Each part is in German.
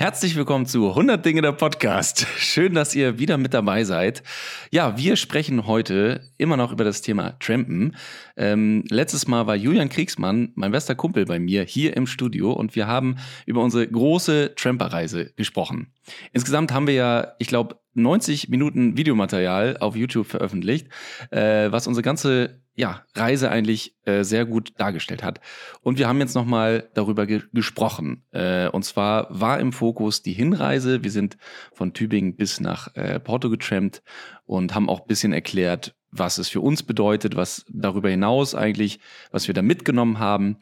Herzlich willkommen zu 100 Dinge der Podcast. Schön, dass ihr wieder mit dabei seid. Ja, wir sprechen heute immer noch über das Thema Trampen. Ähm, letztes Mal war Julian Kriegsmann, mein bester Kumpel, bei mir hier im Studio und wir haben über unsere große Tramperreise gesprochen. Insgesamt haben wir ja, ich glaube, 90 Minuten Videomaterial auf YouTube veröffentlicht, äh, was unsere ganze ja, Reise eigentlich äh, sehr gut dargestellt hat. Und wir haben jetzt nochmal darüber ge gesprochen. Äh, und zwar war im Fokus die Hinreise. Wir sind von Tübingen bis nach äh, Porto getrampt und haben auch bisschen erklärt, was es für uns bedeutet, was darüber hinaus eigentlich, was wir da mitgenommen haben.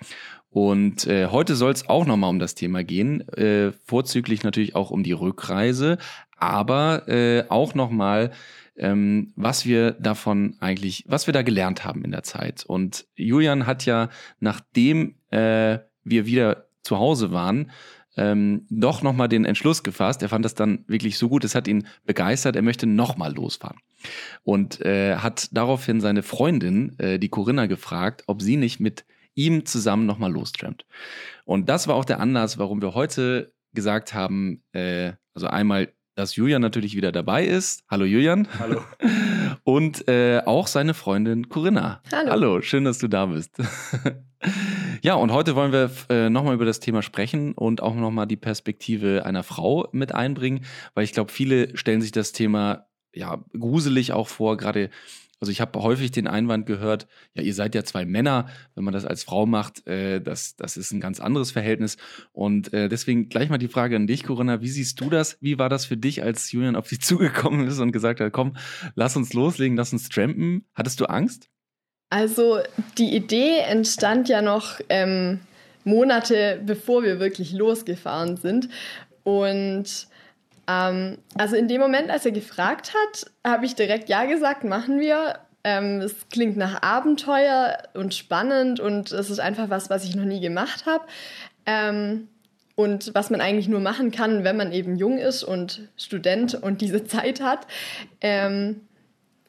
Und äh, heute soll es auch nochmal um das Thema gehen, äh, vorzüglich natürlich auch um die Rückreise, aber äh, auch nochmal ähm, was wir davon eigentlich, was wir da gelernt haben in der Zeit. Und Julian hat ja, nachdem äh, wir wieder zu Hause waren, ähm, doch nochmal den Entschluss gefasst. Er fand das dann wirklich so gut, es hat ihn begeistert, er möchte nochmal losfahren. Und äh, hat daraufhin seine Freundin, äh, die Corinna, gefragt, ob sie nicht mit ihm zusammen nochmal lostrampt. Und das war auch der Anlass, warum wir heute gesagt haben, äh, also einmal dass Julian natürlich wieder dabei ist. Hallo Julian. Hallo. Und äh, auch seine Freundin Corinna. Hallo. Hallo, schön, dass du da bist. ja, und heute wollen wir äh, nochmal über das Thema sprechen und auch nochmal die Perspektive einer Frau mit einbringen, weil ich glaube, viele stellen sich das Thema ja gruselig auch vor, gerade also ich habe häufig den Einwand gehört, ja, ihr seid ja zwei Männer, wenn man das als Frau macht, äh, das, das ist ein ganz anderes Verhältnis. Und äh, deswegen gleich mal die Frage an dich, Corinna, wie siehst du das? Wie war das für dich, als Julian auf dich zugekommen ist und gesagt hat, komm, lass uns loslegen, lass uns trampen? Hattest du Angst? Also die Idee entstand ja noch ähm, Monate bevor wir wirklich losgefahren sind. Und ähm, also in dem Moment, als er gefragt hat, habe ich direkt Ja gesagt, machen wir. Ähm, es klingt nach Abenteuer und spannend und es ist einfach was, was ich noch nie gemacht habe. Ähm, und was man eigentlich nur machen kann, wenn man eben jung ist und Student und diese Zeit hat. Ähm,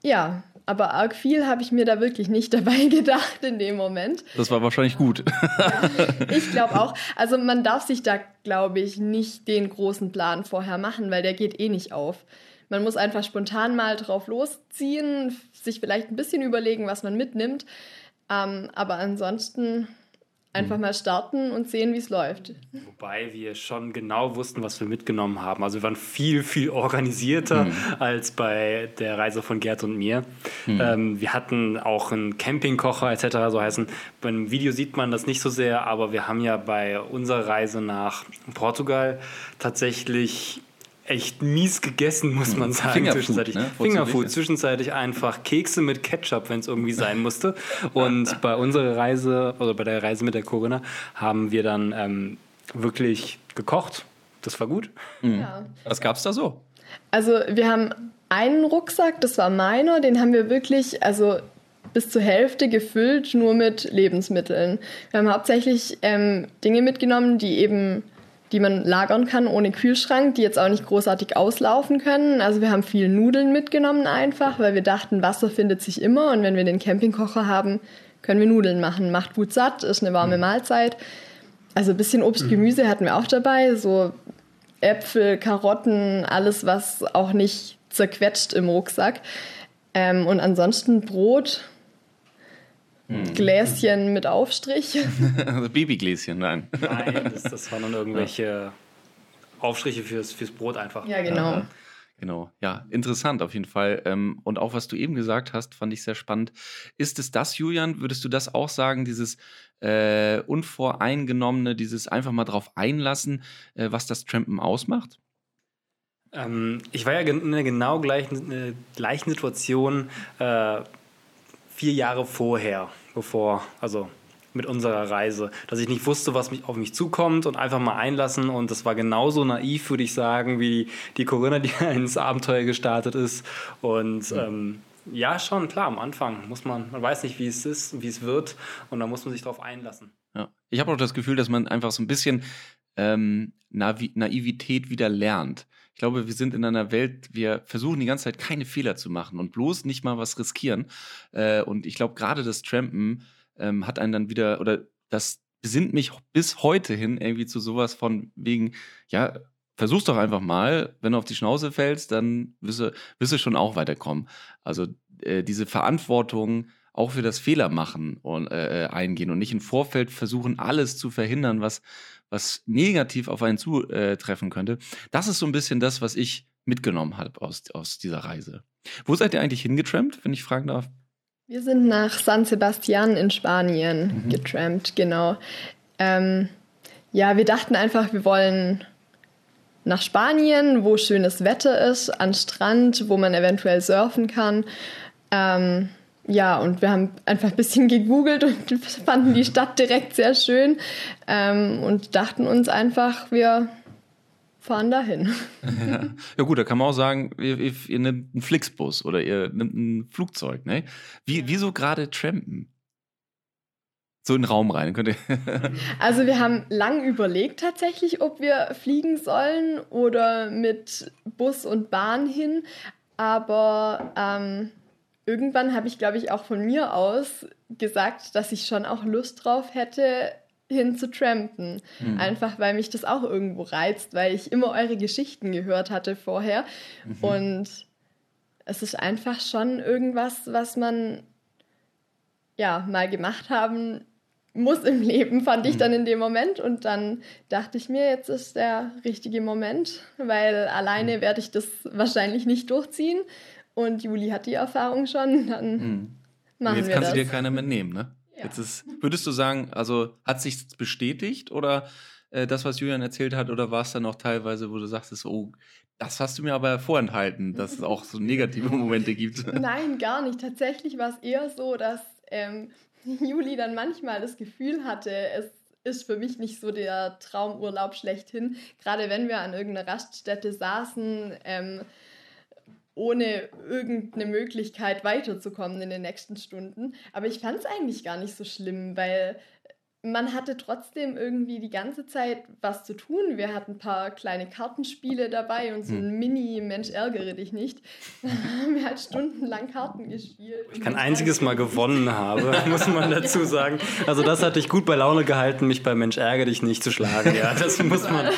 ja, aber arg viel habe ich mir da wirklich nicht dabei gedacht in dem Moment. Das war wahrscheinlich gut. Ja, ich glaube auch. Also man darf sich da, glaube ich, nicht den großen Plan vorher machen, weil der geht eh nicht auf. Man muss einfach spontan mal drauf losziehen, sich vielleicht ein bisschen überlegen, was man mitnimmt. Ähm, aber ansonsten Einfach mhm. mal starten und sehen, wie es läuft. Wobei wir schon genau wussten, was wir mitgenommen haben. Also wir waren viel, viel organisierter mhm. als bei der Reise von Gerd und mir. Mhm. Ähm, wir hatten auch einen Campingkocher etc. so heißen. Beim Video sieht man das nicht so sehr, aber wir haben ja bei unserer Reise nach Portugal tatsächlich echt mies gegessen, muss man sagen. Fingerfood, zwischenzeitlich. Ne? Fingerfood, zwischenzeitlich einfach Kekse mit Ketchup, wenn es irgendwie sein musste. Und bei unserer Reise, oder bei der Reise mit der Corinna, haben wir dann ähm, wirklich gekocht. Das war gut. Mhm. Ja. Was gab es da so? Also wir haben einen Rucksack, das war meiner, den haben wir wirklich, also bis zur Hälfte gefüllt, nur mit Lebensmitteln. Wir haben hauptsächlich ähm, Dinge mitgenommen, die eben die man lagern kann ohne Kühlschrank, die jetzt auch nicht großartig auslaufen können. Also wir haben viel Nudeln mitgenommen einfach, weil wir dachten, Wasser findet sich immer und wenn wir den Campingkocher haben, können wir Nudeln machen. Macht gut satt, ist eine warme mhm. Mahlzeit. Also ein bisschen Obst, mhm. Gemüse hatten wir auch dabei, so Äpfel, Karotten, alles, was auch nicht zerquetscht im Rucksack. Ähm, und ansonsten Brot, hm. Gläschen mit Aufstrich. also Babygläschen, nein. Nein, das, das waren dann irgendwelche Aufstriche fürs, fürs Brot einfach. Ja, genau. Ja. Genau, ja, interessant auf jeden Fall. Ähm, und auch was du eben gesagt hast, fand ich sehr spannend. Ist es das, Julian? Würdest du das auch sagen, dieses äh, unvoreingenommene, dieses einfach mal drauf einlassen, äh, was das Trampen ausmacht? Ähm, ich war ja in der genau gleichen, äh, gleichen Situation äh, vier Jahre vorher, bevor, also mit unserer Reise, dass ich nicht wusste, was mich, auf mich zukommt und einfach mal einlassen. Und das war genauso naiv, würde ich sagen, wie die Corinna, die ins Abenteuer gestartet ist. Und ja. Ähm, ja, schon, klar, am Anfang muss man, man weiß nicht, wie es ist, wie es wird und da muss man sich darauf einlassen. Ja. Ich habe auch das Gefühl, dass man einfach so ein bisschen ähm, Naivität wieder lernt. Ich glaube, wir sind in einer Welt, wir versuchen die ganze Zeit keine Fehler zu machen und bloß nicht mal was riskieren. Äh, und ich glaube, gerade das Trampen ähm, hat einen dann wieder, oder das besinnt mich bis heute hin irgendwie zu sowas von wegen, ja, versuch's doch einfach mal. Wenn du auf die Schnauze fällst, dann wirst du, wirst du schon auch weiterkommen. Also äh, diese Verantwortung auch für das Fehlermachen und, äh, äh, eingehen und nicht im Vorfeld versuchen, alles zu verhindern, was, was negativ auf einen zutreffen könnte. Das ist so ein bisschen das, was ich mitgenommen habe aus, aus dieser Reise. Wo seid ihr eigentlich hingetrampt, wenn ich fragen darf? Wir sind nach San Sebastian in Spanien mhm. getrampt, genau. Ähm, ja, wir dachten einfach, wir wollen nach Spanien, wo schönes Wetter ist, an Strand, wo man eventuell surfen kann. Ähm, ja, und wir haben einfach ein bisschen gegoogelt und fanden die Stadt direkt sehr schön ähm, und dachten uns einfach, wir fahren dahin. Ja. gut, da kann man auch sagen, ihr, ihr, nehmt einen Flixbus oder ihr nehmt ein Flugzeug. Ne? Wie, wieso gerade trampen? So in den Raum rein. Könnt ihr also wir haben lang überlegt tatsächlich, ob wir fliegen sollen oder mit Bus und Bahn hin. Aber ähm, irgendwann habe ich, glaube ich, auch von mir aus gesagt, dass ich schon auch Lust drauf hätte, hin zu trampen. Mhm. Einfach weil mich das auch irgendwo reizt, weil ich immer eure Geschichten gehört hatte vorher. Mhm. Und es ist einfach schon irgendwas, was man ja mal gemacht haben muss im Leben, fand ich mhm. dann in dem Moment. Und dann dachte ich mir, jetzt ist der richtige Moment, weil alleine mhm. werde ich das wahrscheinlich nicht durchziehen. Und Juli hat die Erfahrung schon, dann mhm. machen jetzt wir kannst das. du dir keiner mitnehmen, ne? Ja. Jetzt ist, würdest du sagen, also hat sich bestätigt oder äh, das, was Julian erzählt hat, oder war es dann auch teilweise, wo du sagtest, oh, das hast du mir aber vorenthalten, dass es auch so negative Momente gibt? Nein, gar nicht. Tatsächlich war es eher so, dass ähm, Juli dann manchmal das Gefühl hatte, es ist für mich nicht so der Traumurlaub schlechthin. Gerade wenn wir an irgendeiner Raststätte saßen, ähm, ohne irgendeine Möglichkeit weiterzukommen in den nächsten Stunden. Aber ich fand es eigentlich gar nicht so schlimm, weil man hatte trotzdem irgendwie die ganze Zeit was zu tun. Wir hatten ein paar kleine Kartenspiele dabei und so ein hm. Mini-Mensch ärgere dich nicht. Da haben wir halt stundenlang Karten gespielt. Ich kein einziges Mal gewonnen habe, muss man dazu sagen. Also das hat dich gut bei Laune gehalten, mich bei Mensch ärgere dich nicht zu schlagen. Ja, das muss man.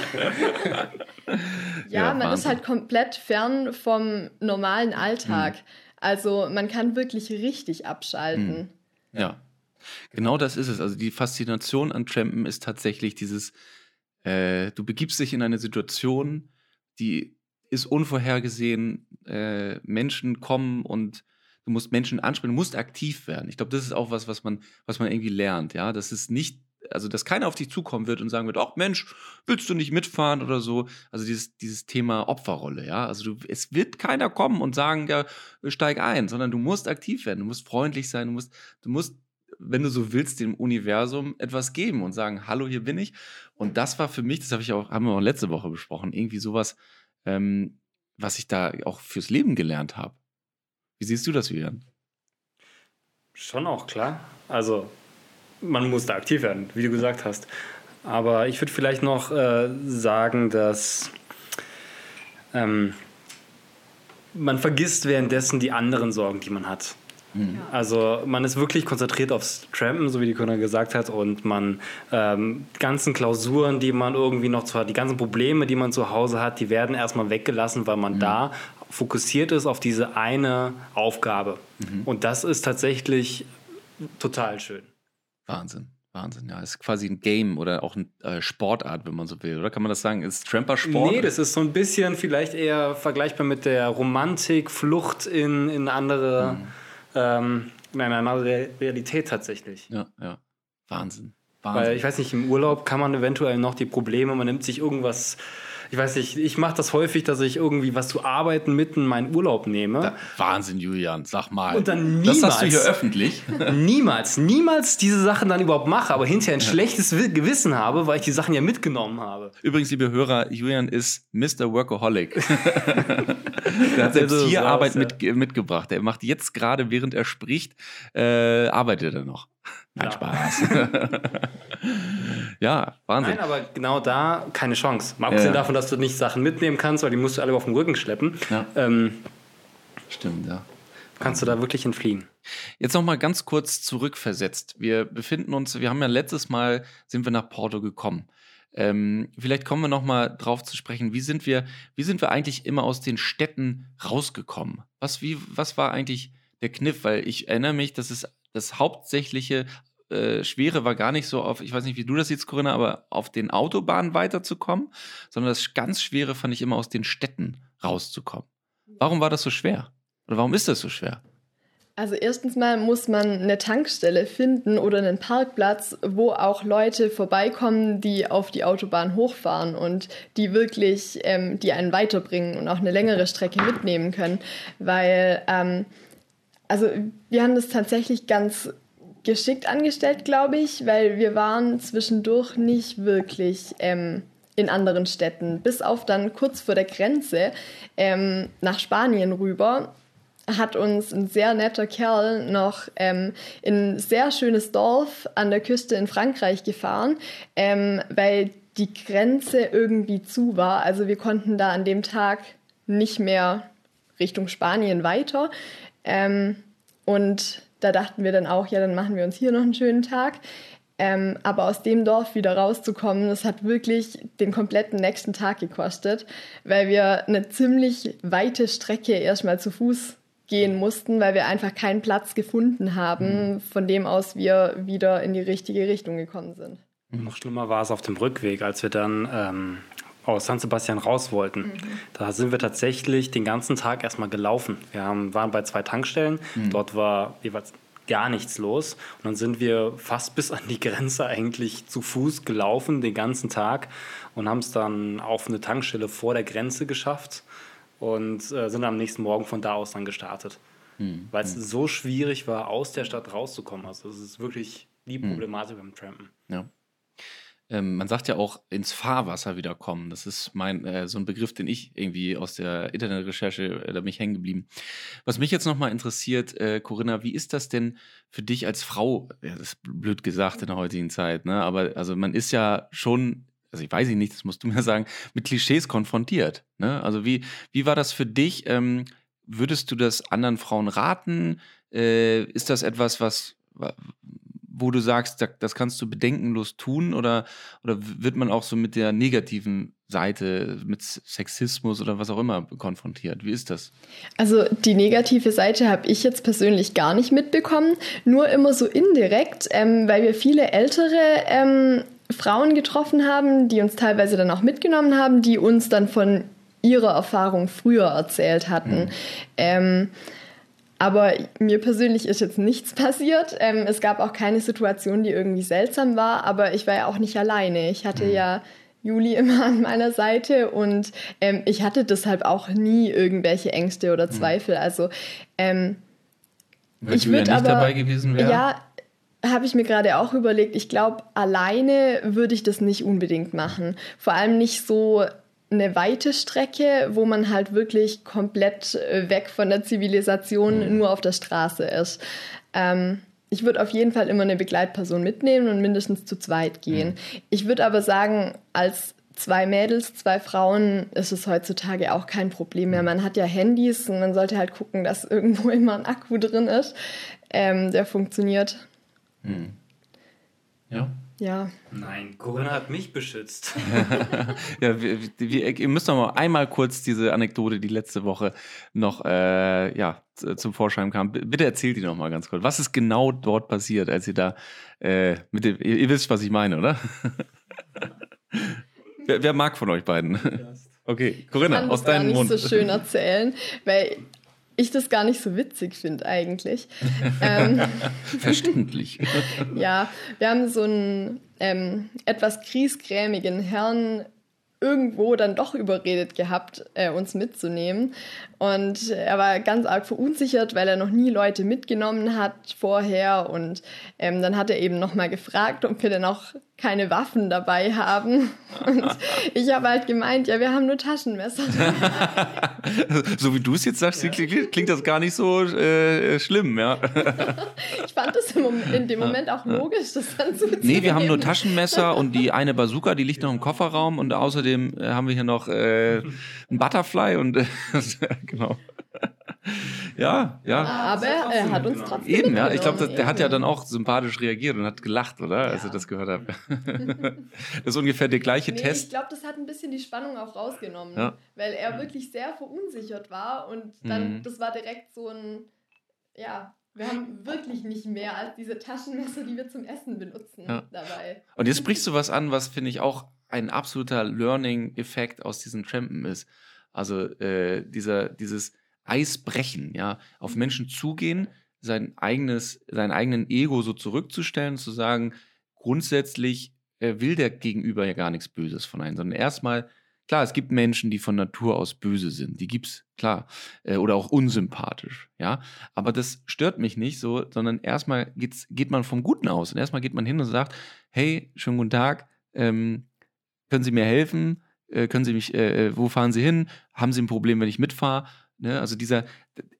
ja, ja, man ist halt komplett fern vom normalen Alltag. Mhm. Also man kann wirklich richtig abschalten. Mhm. Ja. Genau das ist es. Also die Faszination an Trampen ist tatsächlich dieses, äh, du begibst dich in eine Situation, die ist unvorhergesehen, äh, Menschen kommen und du musst Menschen ansprechen, du musst aktiv werden. Ich glaube, das ist auch was, was man, was man irgendwie lernt, ja. Das ist nicht, also dass keiner auf dich zukommen wird und sagen wird, ach Mensch, willst du nicht mitfahren oder so. Also dieses, dieses Thema Opferrolle, ja. Also du, es wird keiner kommen und sagen, ja, steig ein, sondern du musst aktiv werden, du musst freundlich sein, du musst, du musst wenn du so willst, dem Universum etwas geben und sagen, hallo, hier bin ich. Und das war für mich, das habe ich auch, haben wir auch letzte Woche besprochen, irgendwie sowas, ähm, was ich da auch fürs Leben gelernt habe. Wie siehst du das, Julian? Schon auch, klar. Also, man muss da aktiv werden, wie du gesagt hast. Aber ich würde vielleicht noch äh, sagen, dass ähm, man vergisst währenddessen die anderen Sorgen, die man hat. Mhm. Also man ist wirklich konzentriert aufs Trampen, so wie die Kunde gesagt hat, und man ähm, ganzen Klausuren, die man irgendwie noch zu hat, die ganzen Probleme, die man zu Hause hat, die werden erstmal weggelassen, weil man mhm. da fokussiert ist auf diese eine Aufgabe. Mhm. Und das ist tatsächlich total schön. Wahnsinn. Wahnsinn, ja. Ist quasi ein Game oder auch eine äh, Sportart, wenn man so will. Oder kann man das sagen? Ist Tramper Sport? Nee, das ist so ein bisschen vielleicht eher vergleichbar mit der Romantik, Flucht in, in andere. Mhm ähm, in einer anderen Realität tatsächlich. Ja, ja. Wahnsinn. Wahnsinn. Weil ich weiß nicht, im Urlaub kann man eventuell noch die Probleme, man nimmt sich irgendwas ich weiß nicht, ich mache das häufig, dass ich irgendwie was zu arbeiten mitten meinen Urlaub nehme. Da, Wahnsinn, Julian, sag mal. Und dann niemals. Das hast du hier öffentlich. niemals, niemals diese Sachen dann überhaupt mache, aber hinterher ein schlechtes Gewissen habe, weil ich die Sachen ja mitgenommen habe. Übrigens, liebe Hörer, Julian ist Mr. Workaholic. Der hat selbst hier Arbeit mit, mitgebracht. Er macht jetzt gerade, während er spricht, äh, arbeitet er noch. Nein, ja. Spaß. ja, Wahnsinn. Nein, aber genau da keine Chance. Mal abgesehen ja, davon, dass du nicht Sachen mitnehmen kannst, weil die musst du alle auf dem Rücken schleppen. Ja. Ähm, Stimmt, ja. Kannst du da wirklich entfliehen? Jetzt noch mal ganz kurz zurückversetzt. Wir befinden uns, wir haben ja letztes Mal, sind wir nach Porto gekommen. Ähm, vielleicht kommen wir noch mal drauf zu sprechen. Wie sind wir, wie sind wir eigentlich immer aus den Städten rausgekommen? Was, wie, was war eigentlich der Kniff? Weil ich erinnere mich, dass es das hauptsächliche äh, Schwere war gar nicht so auf, ich weiß nicht, wie du das siehst, Corinna, aber auf den Autobahnen weiterzukommen, sondern das ganz Schwere fand ich immer aus den Städten rauszukommen. Warum war das so schwer? Oder warum ist das so schwer? Also erstens mal muss man eine Tankstelle finden oder einen Parkplatz, wo auch Leute vorbeikommen, die auf die Autobahn hochfahren und die wirklich, ähm, die einen weiterbringen und auch eine längere Strecke mitnehmen können. Weil, ähm, also wir haben das tatsächlich ganz geschickt angestellt, glaube ich, weil wir waren zwischendurch nicht wirklich ähm, in anderen Städten, bis auf dann kurz vor der Grenze ähm, nach Spanien rüber hat uns ein sehr netter Kerl noch ähm, in ein sehr schönes Dorf an der Küste in Frankreich gefahren, ähm, weil die Grenze irgendwie zu war. Also wir konnten da an dem Tag nicht mehr Richtung Spanien weiter. Ähm, und da dachten wir dann auch, ja, dann machen wir uns hier noch einen schönen Tag. Ähm, aber aus dem Dorf wieder rauszukommen, das hat wirklich den kompletten nächsten Tag gekostet, weil wir eine ziemlich weite Strecke erstmal zu Fuß gehen mussten, weil wir einfach keinen Platz gefunden haben, mhm. von dem aus wir wieder in die richtige Richtung gekommen sind. Noch schlimmer war es auf dem Rückweg, als wir dann ähm, aus San Sebastian raus wollten. Mhm. Da sind wir tatsächlich den ganzen Tag erstmal gelaufen. Wir haben, waren bei zwei Tankstellen, mhm. dort war jeweils gar nichts los. Und dann sind wir fast bis an die Grenze eigentlich zu Fuß gelaufen, den ganzen Tag und haben es dann auf eine Tankstelle vor der Grenze geschafft und äh, sind am nächsten Morgen von da aus dann gestartet. Mhm. Weil es mhm. so schwierig war, aus der Stadt rauszukommen. Also das ist wirklich die hm. Problematik mhm. beim Trampen. Ja. Ähm, man sagt ja auch ins Fahrwasser wiederkommen. Das ist mein äh, so ein Begriff, den ich irgendwie aus der Internetrecherche äh, da mich hängen geblieben. Was mich jetzt nochmal interessiert, äh, Corinna, wie ist das denn für dich als Frau? Ja, das ist blöd gesagt in der heutigen Zeit, ne? Aber also man ist ja schon also ich weiß nicht, das musst du mir sagen, mit Klischees konfrontiert. Ne? Also wie, wie war das für dich? Ähm, würdest du das anderen Frauen raten? Äh, ist das etwas, was, wo du sagst, das kannst du bedenkenlos tun? Oder, oder wird man auch so mit der negativen Seite, mit Sexismus oder was auch immer konfrontiert? Wie ist das? Also die negative Seite habe ich jetzt persönlich gar nicht mitbekommen, nur immer so indirekt, ähm, weil wir viele ältere ähm, Frauen getroffen haben, die uns teilweise dann auch mitgenommen haben, die uns dann von ihrer Erfahrung früher erzählt hatten. Mhm. Ähm, aber mir persönlich ist jetzt nichts passiert. Ähm, es gab auch keine Situation, die irgendwie seltsam war, aber ich war ja auch nicht alleine. Ich hatte mhm. ja Juli immer an meiner Seite und ähm, ich hatte deshalb auch nie irgendwelche Ängste oder mhm. Zweifel. Also ähm, Wenn ich würde aber dabei gewesen wäre. Ja, habe ich mir gerade auch überlegt, ich glaube, alleine würde ich das nicht unbedingt machen. Vor allem nicht so eine weite Strecke, wo man halt wirklich komplett äh, weg von der Zivilisation mhm. nur auf der Straße ist. Ähm, ich würde auf jeden Fall immer eine Begleitperson mitnehmen und mindestens zu zweit gehen. Mhm. Ich würde aber sagen, als zwei Mädels, zwei Frauen ist es heutzutage auch kein Problem mehr. Mhm. Man hat ja Handys und man sollte halt gucken, dass irgendwo immer ein Akku drin ist, ähm, der funktioniert. Hm. Ja. Ja. Nein, Corinna hat mich beschützt. ja, wir, wir, ihr müsst doch mal einmal kurz diese Anekdote, die letzte Woche noch äh, ja, zum Vorschein kam. Bitte erzählt die noch mal ganz kurz. Was ist genau dort passiert, als ihr da äh, mit dem, ihr, ihr, wisst, was ich meine, oder? wer, wer, mag von euch beiden? Okay, Corinna, aus deinem Mund. Ich kann das so schön erzählen, weil ich das gar nicht so witzig finde eigentlich. ähm, Verständlich. ja, wir haben so einen ähm, etwas kriesgrämigen Herrn irgendwo dann doch überredet gehabt, äh, uns mitzunehmen. Und er war ganz arg verunsichert, weil er noch nie Leute mitgenommen hat vorher. Und ähm, dann hat er eben nochmal gefragt, ob wir denn auch keine Waffen dabei haben. Und ich habe halt gemeint, ja, wir haben nur Taschenmesser. so wie du es jetzt sagst, ja. klingt, klingt, das gar nicht so äh, schlimm, ja. ich fand das in dem Moment auch logisch, das dann so Nee, wir haben nur Taschenmesser und die eine Bazooka, die liegt noch im Kofferraum und außerdem äh, haben wir hier noch äh, ein Butterfly und äh, genau. Ja, ja. Aber er, hat uns trotzdem. Eben, ja. Ich glaube, der hat ja dann auch sympathisch reagiert und hat gelacht, oder? Als er das gehört hat. das ist ungefähr der gleiche Nee, ich Test. glaube, das hat ein bisschen die Spannung auch rausgenommen, Ja. weil er wirklich sehr verunsichert war und dann, Mhm. das war direkt so ein, ja, wir haben wirklich nicht mehr als diese Taschenmesser, die wir zum Essen benutzen, Ja. dabei. Und jetzt sprichst du was an, was finde ich auch ein absoluter Learning-Effekt aus diesen Trampen ist. Also äh, dieser, dieses Eisbrechen, ja, auf Menschen zugehen, sein eigenes, sein eigenen Ego so zurückzustellen, zu sagen, grundsätzlich äh, will der Gegenüber ja gar nichts Böses von einem, sondern erstmal, klar, es gibt Menschen, die von Natur aus böse sind, die gibt's, klar, äh, oder auch unsympathisch, ja, aber das stört mich nicht so, sondern erstmal geht's, geht man vom Guten aus und erstmal geht man hin und sagt, hey, schönen guten Tag, ähm, können Sie mir helfen? Äh, können Sie mich, äh, äh, wo fahren Sie hin? Haben Sie ein Problem, wenn ich mitfahre? Ne? Also dieser,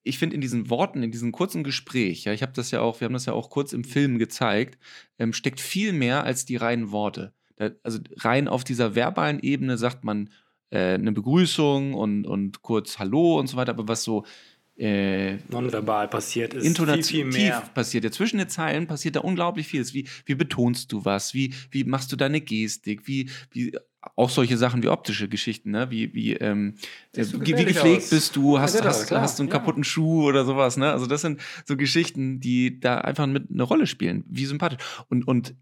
ich finde in diesen Worten, in diesem kurzen Gespräch, ja, ich habe das ja auch, wir haben das ja auch kurz im Film gezeigt, ähm, steckt viel mehr als die reinen Worte. Da, also rein auf dieser verbalen Ebene sagt man äh, eine Begrüßung und, und kurz Hallo und so weiter, aber was so äh, Nonverbal passiert ist viel, viel tief passiert. Ja, zwischen den Zeilen passiert da unglaublich vieles. Wie, wie betonst du was? Wie, wie machst du deine Gestik? Wie, wie auch solche Sachen wie optische Geschichten, ne? Wie, wie, ähm, wie, gepflegt aus. bist du? Hast, Ja, genau, hast, klar, hast du einen ja. kaputten Schuh oder sowas, ne? Also das sind so Geschichten, die da einfach mit eine Rolle spielen. Wie sympathisch. Und, und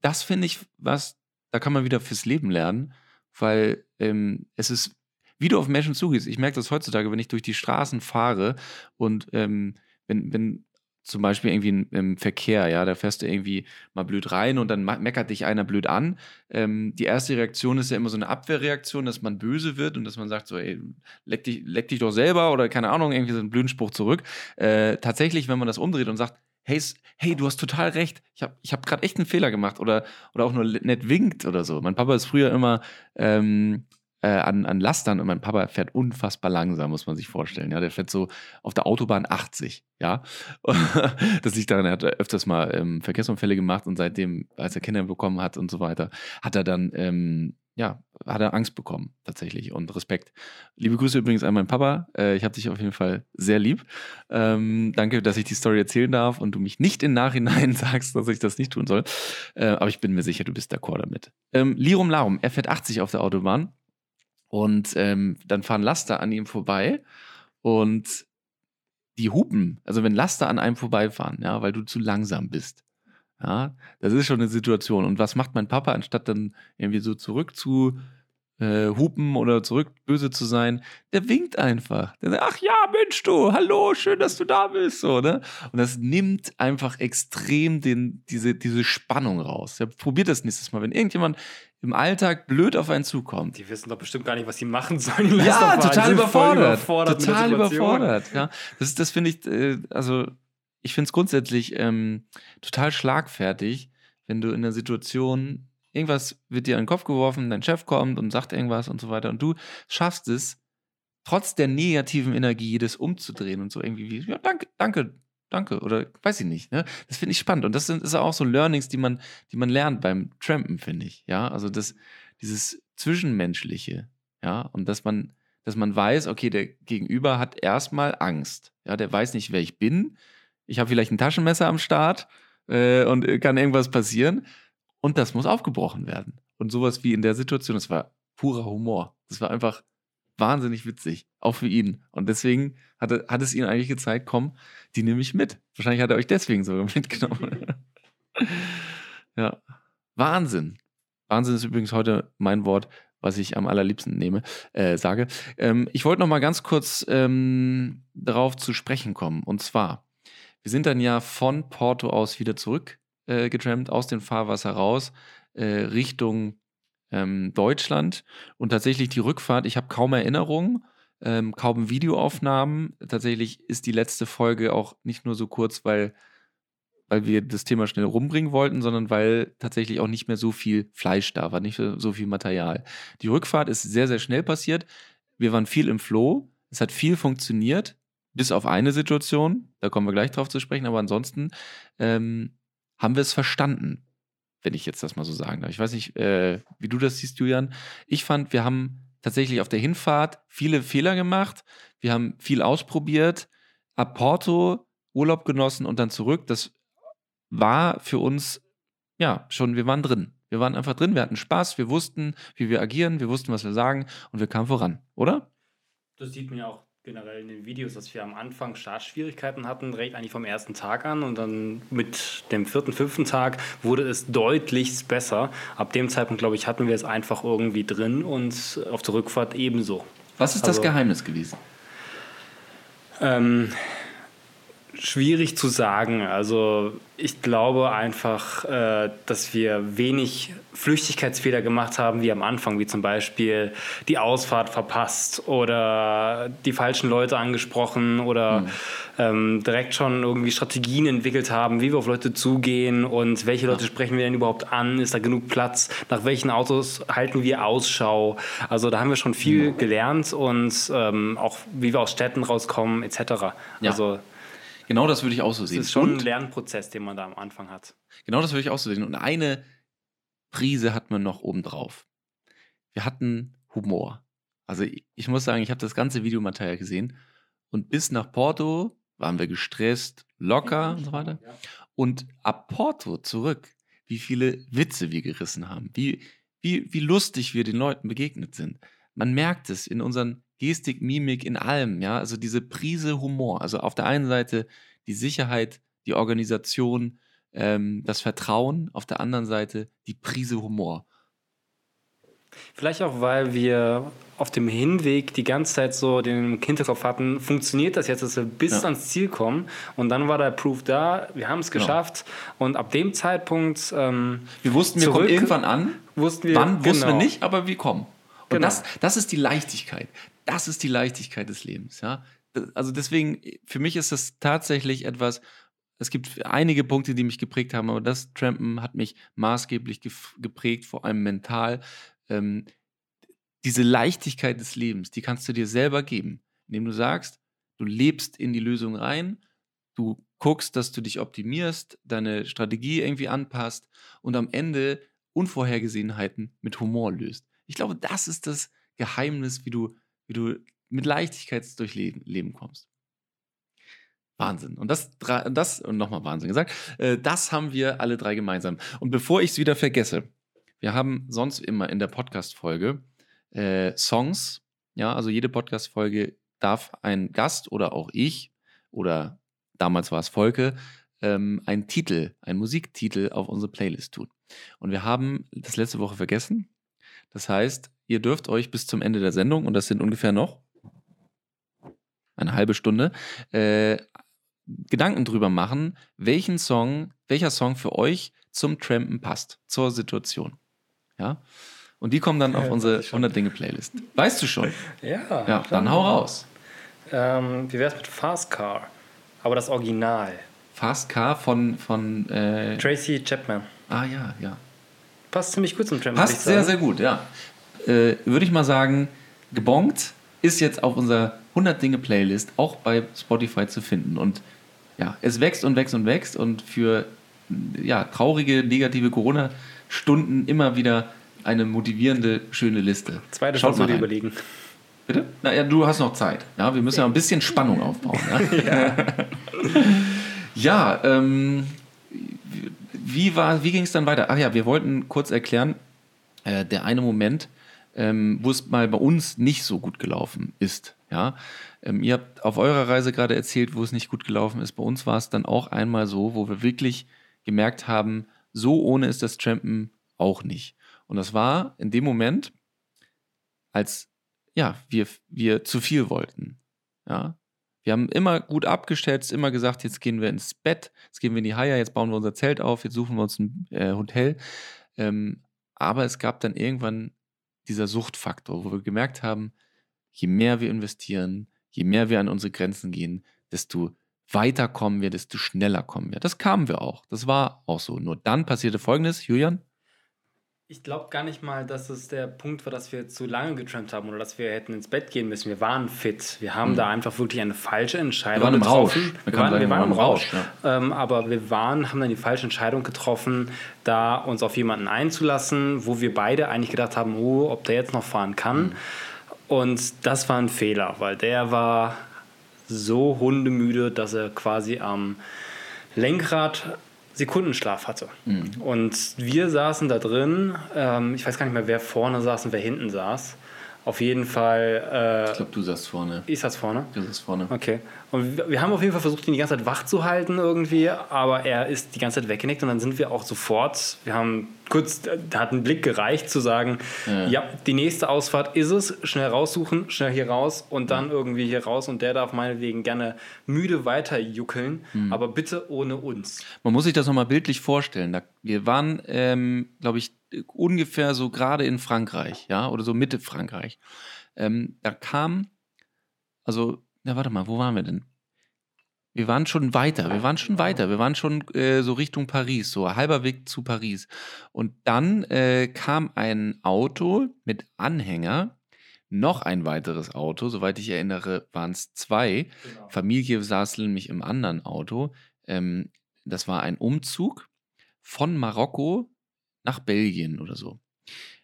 das finde ich was, da kann man wieder fürs Leben lernen, weil ähm, es ist, wie du auf Menschen zugehst. Ich merke das heutzutage, wenn ich durch die Straßen fahre und ähm, wenn, wenn zum Beispiel irgendwie im, Verkehr, ja, da fährst du irgendwie mal blöd rein und dann meckert dich einer blöd an. Ähm, die erste Reaktion ist ja immer so eine Abwehrreaktion, dass man böse wird und dass man sagt so, ey, leck dich, leck dich doch selber oder keine Ahnung, irgendwie so einen blöden Spruch zurück. Äh, tatsächlich, wenn man das umdreht und sagt, hey, hey, du hast total recht, ich habe ich hab gerade echt einen Fehler gemacht oder, oder auch nur nett winkt oder so. Mein Papa ist früher immer ähm, äh, an, an Lastern und mein Papa fährt unfassbar langsam, muss man sich vorstellen. Ja, der fährt so auf der Autobahn 80, ja. das liegt daran, er hat öfters mal ähm, Verkehrsunfälle gemacht und seitdem, als er Kinder bekommen hat und so weiter, hat er dann, ähm, ja, hat er Angst bekommen, tatsächlich und Respekt. Liebe Grüße übrigens an meinen Papa. Äh, ich habe dich auf jeden Fall sehr lieb. Ähm, danke, dass ich die Story erzählen darf und du mich nicht im Nachhinein sagst, dass ich das nicht tun soll. Äh, aber ich bin mir sicher, du bist d'accord damit. Ähm, Lirum Larum, er fährt 80 auf der Autobahn und ähm, dann fahren Laster an ihm vorbei und die hupen, also wenn Laster an einem vorbeifahren, ja, weil du zu langsam bist. Ja, das ist schon eine Situation. Und was macht mein Papa, anstatt dann irgendwie so zurück zu äh, hupen oder zurück böse zu sein? Der winkt einfach. Der sagt, ach ja, Mensch, du, hallo, schön, dass du da bist. So, ne? Und das nimmt einfach extrem den, diese, diese Spannung raus. Ja, probiert das nächstes Mal. Wenn irgendjemand im Alltag blöd auf einen zukommt, Die wissen doch bestimmt gar nicht, was sie machen sollen. Ja, total überfordert. überfordert total überfordert. Ja, das, das finde ich, äh, also ich finde es grundsätzlich ähm, total schlagfertig, wenn du in der Situation irgendwas wird dir in den Kopf geworfen, dein Chef kommt und sagt irgendwas und so weiter und du schaffst es, trotz der negativen Energie das umzudrehen und so irgendwie wie, ja, danke, danke, danke oder weiß ich nicht. Ne? Das finde ich spannend und das sind ist auch so Learnings, die man, die man lernt beim Trampen, finde ich. Ja, also das, dieses Zwischenmenschliche, ja, und dass man, dass man weiß, okay, der Gegenüber hat erstmal Angst. Ja, der weiß nicht, wer ich bin. Ich habe vielleicht ein Taschenmesser am Start äh, und äh, kann irgendwas passieren. Und das muss aufgebrochen werden. Und sowas wie in der Situation, das war purer Humor. Das war einfach wahnsinnig witzig, auch für ihn. Und deswegen hat, er, hat es ihn eigentlich gezeigt, komm, die nehme ich mit. Wahrscheinlich hat er euch deswegen sogar mitgenommen. ja, Wahnsinn. Wahnsinn ist übrigens heute mein Wort, was ich am allerliebsten nehme, äh, sage. Ähm, ich wollte noch mal ganz kurz ähm, darauf zu sprechen kommen. Und zwar, wir sind dann ja von Porto aus wieder zurück äh, getrampt, aus dem Fahrwasser raus, äh, Richtung ähm, Deutschland. Und tatsächlich die Rückfahrt, ich habe kaum Erinnerungen, ähm, kaum Videoaufnahmen. Tatsächlich ist die letzte Folge auch nicht nur so kurz, weil, weil wir das Thema schnell rumbringen wollten, sondern weil tatsächlich auch nicht mehr so viel Fleisch da war, nicht so viel Material. Die Rückfahrt ist sehr, sehr schnell passiert. Wir waren viel im Flow. Es hat viel funktioniert, bis auf eine Situation. Da kommen wir gleich drauf zu sprechen. Aber ansonsten ähm, haben wir es verstanden, wenn ich jetzt das mal so sagen darf. Ich weiß nicht, äh, wie du das siehst, Julian. Ich fand, wir haben tatsächlich auf der Hinfahrt viele Fehler gemacht. Wir haben viel ausprobiert, ab Porto Urlaub genossen und dann zurück. Das war für uns, ja, schon, wir waren drin. Wir waren einfach drin, wir hatten Spaß, wir wussten, wie wir agieren, wir wussten, was wir sagen und wir kamen voran, oder? Das sieht man ja auch generell in den Videos, dass wir am Anfang Startschwierigkeiten hatten, direkt eigentlich vom ersten Tag an und dann mit dem vierten, fünften Tag wurde es deutlich besser. Ab dem Zeitpunkt, glaube ich, hatten wir es einfach irgendwie drin und auf der Rückfahrt ebenso. Was ist also, das Geheimnis gewesen? Ähm, schwierig zu sagen. Also ich glaube einfach, äh, dass wir wenig Flüchtigkeitsfehler gemacht haben, wie am Anfang, wie zum Beispiel die Ausfahrt verpasst oder die falschen Leute angesprochen oder mhm. ähm, direkt schon irgendwie Strategien entwickelt haben, wie wir auf Leute zugehen und welche Leute sprechen wir denn überhaupt an, ist da genug Platz, nach welchen Autos halten wir Ausschau. Also da haben wir schon viel mhm. gelernt und ähm, auch wie wir aus Städten rauskommen etc. Ja. Also Genau das würde ich auch so sehen. Das ist schon und, ein Lernprozess, den man da am Anfang hat. Genau das würde ich auch so sehen. Und eine Prise hat man noch obendrauf. Wir hatten Humor. Also ich muss sagen, ich habe das ganze Videomaterial gesehen und bis nach Porto waren wir gestresst, locker und so weiter. Und ab Porto zurück, wie viele Witze wir gerissen haben, wie, wie, wie lustig wir den Leuten begegnet sind. Man merkt es in unseren Gestik, Mimik, in allem, ja, also diese Prise Humor. Also auf der einen Seite die Sicherheit, die Organisation, ähm, das Vertrauen, auf der anderen Seite die Prise Humor. Vielleicht auch, weil wir auf dem Hinweg die ganze Zeit so den Hinterkopf hatten, funktioniert das jetzt, dass wir bis ja. ans Ziel kommen? Und dann war der Proof da, wir haben es genau. geschafft. Und ab dem Zeitpunkt. Ähm, wir wussten, wir kommen irgendwann an. Wussten wir, Wann wussten wir genau. nicht, aber wir kommen. Und genau. das, das ist die Leichtigkeit das ist die Leichtigkeit des Lebens, ja. Also deswegen, für mich ist das tatsächlich etwas, es gibt einige Punkte, die mich geprägt haben, aber das Trampen hat mich maßgeblich geprägt, vor allem mental. Ähm, diese Leichtigkeit des Lebens, die kannst du dir selber geben, indem du sagst, du lebst in die Lösung rein, du guckst, dass du dich optimierst, deine Strategie irgendwie anpasst und am Ende Unvorhergesehenheiten mit Humor löst. Ich glaube, das ist das Geheimnis, wie du wie du mit Leichtigkeit durch Leben, Leben kommst. Wahnsinn. Und das, das und nochmal Wahnsinn gesagt, äh, das haben wir alle drei gemeinsam. Und bevor ich es wieder vergesse, wir haben sonst immer in der Podcast-Folge äh, Songs. Ja, also jede Podcast-Folge darf ein Gast oder auch ich oder damals war es Volke, ähm, einen Titel, einen Musiktitel auf unsere Playlist tun. Und wir haben das letzte Woche vergessen. Das heißt, Ihr dürft euch bis zum Ende der Sendung, und das sind ungefähr noch eine halbe Stunde, äh, Gedanken drüber machen, welchen Song, welcher Song für euch zum Trampen passt, zur Situation. Ja? Und die kommen dann auf unsere 100 Dinge Playlist. Weißt du schon? Ja. Ja, dann hau raus. Ähm, wie wär's mit Fast Car? Aber das Original. Fast Car von, von äh Tracy Chapman. Ah ja, ja. Passt ziemlich gut zum Trampen. Passt sehr, sehr gut, ja äh, würde ich mal sagen, gebongt ist jetzt auf unserer 100 Dinge Playlist auch bei Spotify zu finden. Und ja, es wächst und wächst und wächst und für ja, traurige, negative Corona-Stunden immer wieder eine motivierende, schöne Liste. Zweite Schaut mal überlegen. Bitte? Naja, du hast noch Zeit. Ja, wir müssen ja ein bisschen Spannung aufbauen. Ja, ja, ja ähm, wie, wie ging es dann weiter? Ach ja, wir wollten kurz erklären, äh, der eine Moment, ähm, wo es mal bei uns nicht so gut gelaufen ist. Ja, ähm, ihr habt auf eurer Reise gerade erzählt, wo es nicht gut gelaufen ist. Bei uns war es dann auch einmal so, wo wir wirklich gemerkt haben, so ohne ist das Trampen auch nicht. Und das war in dem Moment, als ja, wir, wir zu viel wollten. Ja, wir haben immer gut abgeschätzt, immer gesagt, jetzt gehen wir ins Bett, jetzt gehen wir in die Haie, jetzt bauen wir unser Zelt auf, jetzt suchen wir uns ein äh, Hotel. Ähm, aber es gab dann irgendwann dieser Suchtfaktor, wo wir gemerkt haben, je mehr wir investieren, je mehr wir an unsere Grenzen gehen, desto weiter kommen wir, desto schneller kommen wir. Das kamen wir auch. Das war auch so. Nur dann passierte Folgendes, Julian. Ich glaube gar nicht mal, dass es der Punkt war, dass wir zu lange getrampt haben oder dass wir hätten ins Bett gehen müssen. Wir waren fit. Wir haben mhm. da einfach wirklich eine falsche Entscheidung wir waren im getroffen. Rausch. Wir, wir waren, sagen, wir waren im Rausch. Rausch ja. ähm, aber wir waren, haben dann die falsche Entscheidung getroffen, da uns auf jemanden einzulassen, wo wir beide eigentlich gedacht haben, oh, ob der jetzt noch fahren kann. Mhm. Und das war ein Fehler, weil der war so hundemüde, dass er quasi am Lenkrad Sekundenschlaf hatte. Mhm. Und wir saßen da drin, ähm, ich weiß gar nicht mehr, wer vorne saß und wer hinten saß. Auf jeden Fall. Äh, ich glaube, du saßt vorne. Ich saß vorne? Du saßt vorne. Okay. Und wir, wir haben auf jeden Fall versucht, ihn die ganze Zeit wach zu halten irgendwie, aber er ist die ganze Zeit weggenickt und dann sind wir auch sofort, wir haben kurz, da hat ein Blick gereicht zu sagen, ja. ja. die nächste Ausfahrt ist es, schnell raussuchen, schnell hier raus und dann irgendwie hier raus und der darf meinetwegen gerne müde weiterjuckeln, mhm. aber bitte ohne uns. Man muss sich das nochmal bildlich vorstellen. wir waren, ähm, glaube ich, ungefähr so gerade in Frankreich, ja, oder so Mitte Frankreich. Ähm, da kam, also, na warte mal, wo waren wir denn? Wir waren schon weiter, wir waren schon weiter, wir waren schon äh, so Richtung Paris, so halber Weg zu Paris. Und dann äh, kam ein Auto mit Anhänger, noch ein weiteres Auto, soweit ich erinnere, waren es zwei. Genau. Familie saß nämlich im anderen Auto. Ähm, das war ein Umzug von Marokko nach Belgien oder so.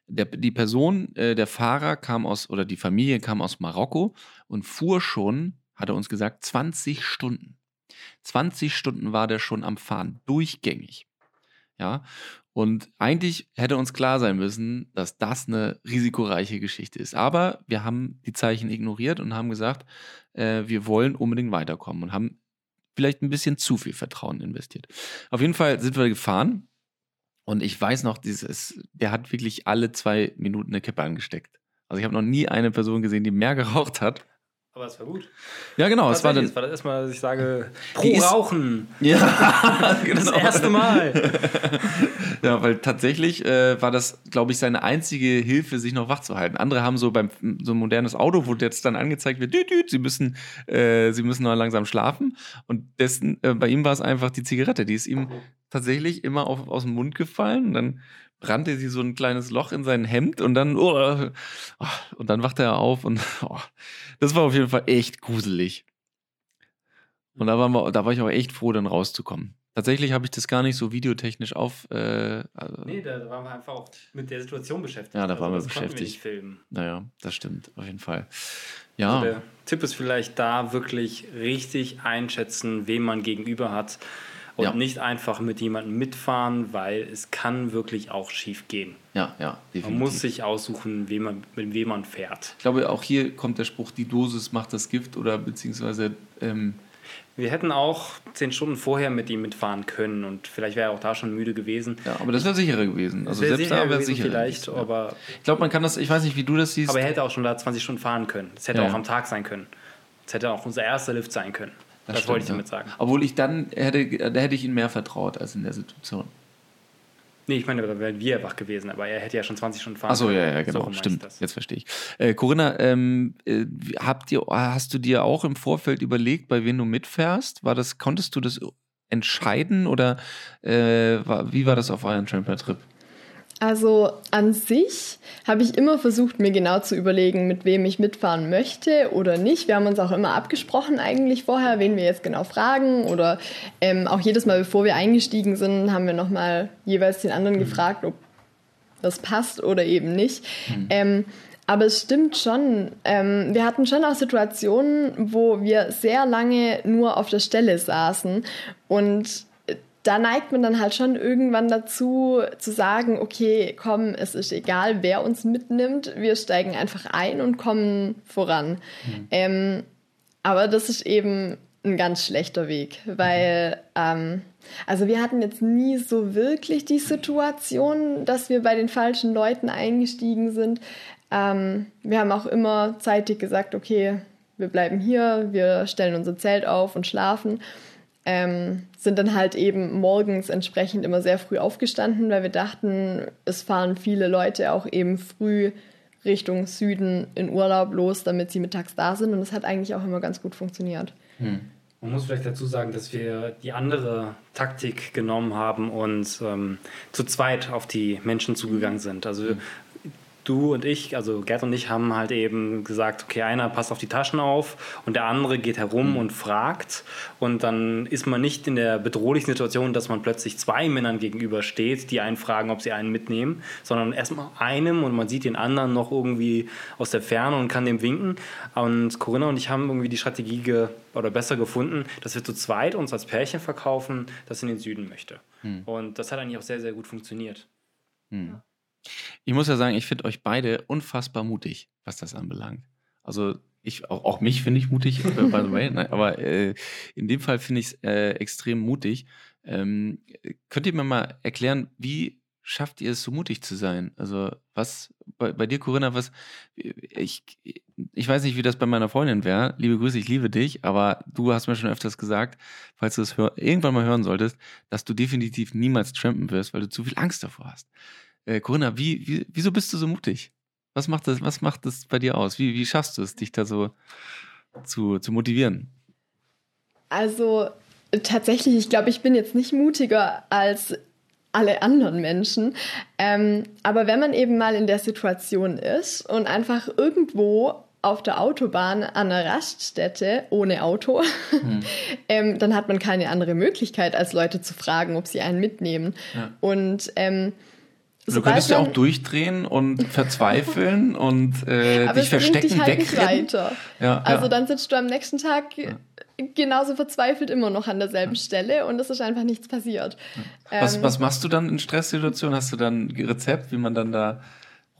Der, die Person, äh, der Fahrer kam aus, oder die Familie kam aus Marokko und fuhr schon, hat er uns gesagt, 20 Stunden. 20 Stunden war der schon am Fahren, durchgängig. Ja, und eigentlich hätte uns klar sein müssen, dass das eine risikoreiche Geschichte ist. Aber wir haben die Zeichen ignoriert und haben gesagt, äh, wir wollen unbedingt weiterkommen und haben vielleicht ein bisschen zu viel Vertrauen investiert. Auf jeden Fall sind wir gefahren und ich weiß noch, dieses, der hat wirklich alle zwei Minuten eine Kippe angesteckt. Also ich habe noch nie eine Person gesehen, die mehr geraucht hat. Aber es war gut. Ja, genau. Es war, dann, das war das erstmal, dass ich sage, pro ist, Rauchen. Ja, genau. Das erste Mal. ja, weil tatsächlich äh, war das, glaube ich, seine einzige Hilfe, sich noch wach zu halten. Andere haben so beim so ein modernes Auto, wo jetzt dann angezeigt wird, düt, düt, sie müssen, äh, sie müssen noch langsam schlafen. Und dessen, äh, bei ihm war es einfach die Zigarette, die ist ihm tatsächlich immer auf, aus dem Mund gefallen. Und dann brannte sie so ein kleines Loch in sein Hemd und dann, oh, oh, und dann wachte er auf und oh, das war auf jeden Fall echt gruselig. Und da, waren wir, da war ich auch echt froh, dann rauszukommen. Tatsächlich habe ich das gar nicht so videotechnisch auf. Äh, also nee, da waren wir einfach auch mit der Situation beschäftigt. Ja, da waren also, wir beschäftigt. Wir. Naja, das stimmt, auf jeden Fall. Ja. Also der Tipp ist vielleicht da wirklich richtig einschätzen, wen man gegenüber hat und ja. nicht einfach mit jemandem mitfahren, weil es kann wirklich auch schief gehen. Ja, ja, definitiv. Man muss sich aussuchen, wem man, mit wem man fährt. Ich glaube, auch hier kommt der Spruch, die Dosis macht das Gift oder beziehungsweise... Ähm wir hätten auch zehn Stunden vorher mit ihm mitfahren können und vielleicht wäre er auch da schon müde gewesen. Ja, aber das wäre sicherer gewesen. Also selbst da wäre sicherer. Vielleicht, gewesen, aber ich glaube, man kann das, ich weiß nicht, wie du das siehst. Aber er hätte auch schon da 20 Stunden fahren können. Es hätte ja. auch am Tag sein können. Es hätte auch unser erster Lift sein können. Das, das wollte ich damit sagen. Obwohl ich dann hätte, da hätte ich ihn mehr vertraut als in der Situation. Nee, ich meine, da wären wir wach gewesen, aber er hätte ja schon 20 Stunden fahren Achso, ja, ja, genau, so stimmt. Jetzt verstehe ich. Äh, Corinna, ähm, äh, habt ihr, hast du dir auch im Vorfeld überlegt, bei wem du mitfährst? War das, konntest du das entscheiden oder äh, war, wie war das auf euren Tramper-Trip? Also an sich habe ich immer versucht, mir genau zu überlegen, mit wem ich mitfahren möchte oder nicht. Wir haben uns auch immer abgesprochen eigentlich vorher, wen wir jetzt genau fragen oder ähm, auch jedes Mal, bevor wir eingestiegen sind, haben wir nochmal jeweils den anderen mhm. gefragt, ob das passt oder eben nicht. Mhm. Ähm, aber es stimmt schon, ähm, wir hatten schon auch Situationen, wo wir sehr lange nur auf der Stelle saßen und da neigt man dann halt schon irgendwann dazu zu sagen, okay, komm, es ist egal, wer uns mitnimmt, wir steigen einfach ein und kommen voran. Mhm. Ähm, aber das ist eben ein ganz schlechter Weg, weil ähm, also wir hatten jetzt nie so wirklich die Situation, dass wir bei den falschen Leuten eingestiegen sind. Ähm, wir haben auch immer zeitig gesagt, okay, wir bleiben hier, wir stellen unser Zelt auf und schlafen ähm, sind dann halt eben morgens entsprechend immer sehr früh aufgestanden, weil wir dachten, es fahren viele Leute auch eben früh Richtung Süden in Urlaub los, damit sie mittags da sind. Und das hat eigentlich auch immer ganz gut funktioniert. Hm. Man muss vielleicht dazu sagen, dass wir die andere Taktik genommen haben und ähm, zu zweit auf die Menschen zugegangen sind. Also hm du und ich, also Gerd und ich, haben halt eben gesagt, okay, einer passt auf die Taschen auf und der andere geht herum mhm. und fragt. Und dann ist man nicht in der bedrohlichen Situation, dass man plötzlich zwei Männern gegenübersteht, die einen fragen, ob sie einen mitnehmen, sondern erstmal einem und man sieht den anderen noch irgendwie aus der Ferne und kann dem winken. Und Corinna und ich haben irgendwie die Strategie ge oder besser gefunden, dass wir zu zweit uns als Pärchen verkaufen, das in den Süden möchte. Mhm. Und das hat eigentlich auch sehr, sehr gut funktioniert. Mhm. Ich muss ja sagen, ich finde euch beide unfassbar mutig, was das anbelangt. Also ich, auch, auch mich finde ich mutig, äh, by the way, Nein, aber äh, in dem Fall finde ich es äh, extrem mutig. Ähm, könnt ihr mir mal erklären, wie schafft ihr es, so mutig zu sein? Also was bei, bei dir, Corinna, was ich, ich weiß nicht, wie das bei meiner Freundin wäre. Liebe Grüße, ich liebe dich, aber du hast mir schon öfters gesagt, falls du es irgendwann mal hören solltest, dass du definitiv niemals trampen wirst, weil du zu viel Angst davor hast. Äh, Corinna, wie, wie, wieso bist du so mutig? Was macht das, was macht das bei dir aus? Wie, wie schaffst du es, dich da so zu, zu motivieren? Also tatsächlich, ich glaube, ich bin jetzt nicht mutiger als alle anderen Menschen. Ähm, aber wenn man eben mal in der Situation ist und einfach irgendwo auf der Autobahn an einer Raststätte ohne Auto, hm. ähm, dann hat man keine andere Möglichkeit, als Leute zu fragen, ob sie einen mitnehmen. Ja. Und ähm, Du könntest ja auch durchdrehen und verzweifeln und äh, dich verstecken, dich halt weiter. Ja, also ja. dann sitzt du am nächsten Tag ja. genauso verzweifelt immer noch an derselben Stelle und es ist einfach nichts passiert. Was, ähm, was machst du dann in Stresssituationen? Hast du dann ein Rezept, wie man dann da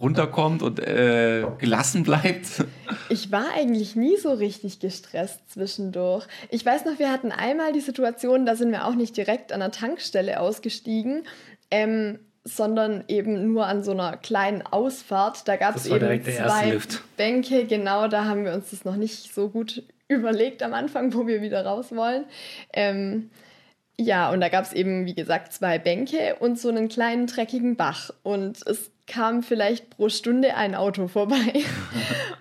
runterkommt und äh, gelassen bleibt? Ich war eigentlich nie so richtig gestresst zwischendurch. Ich weiß noch, wir hatten einmal die Situation, da sind wir auch nicht direkt an der Tankstelle ausgestiegen. Ähm, sondern eben nur an so einer kleinen Ausfahrt. Da gab es eben zwei Bänke, genau, da haben wir uns das noch nicht so gut überlegt am Anfang, wo wir wieder raus wollen. Ähm, ja, und da gab es eben, wie gesagt, zwei Bänke und so einen kleinen dreckigen Bach. Und es kam vielleicht pro Stunde ein Auto vorbei.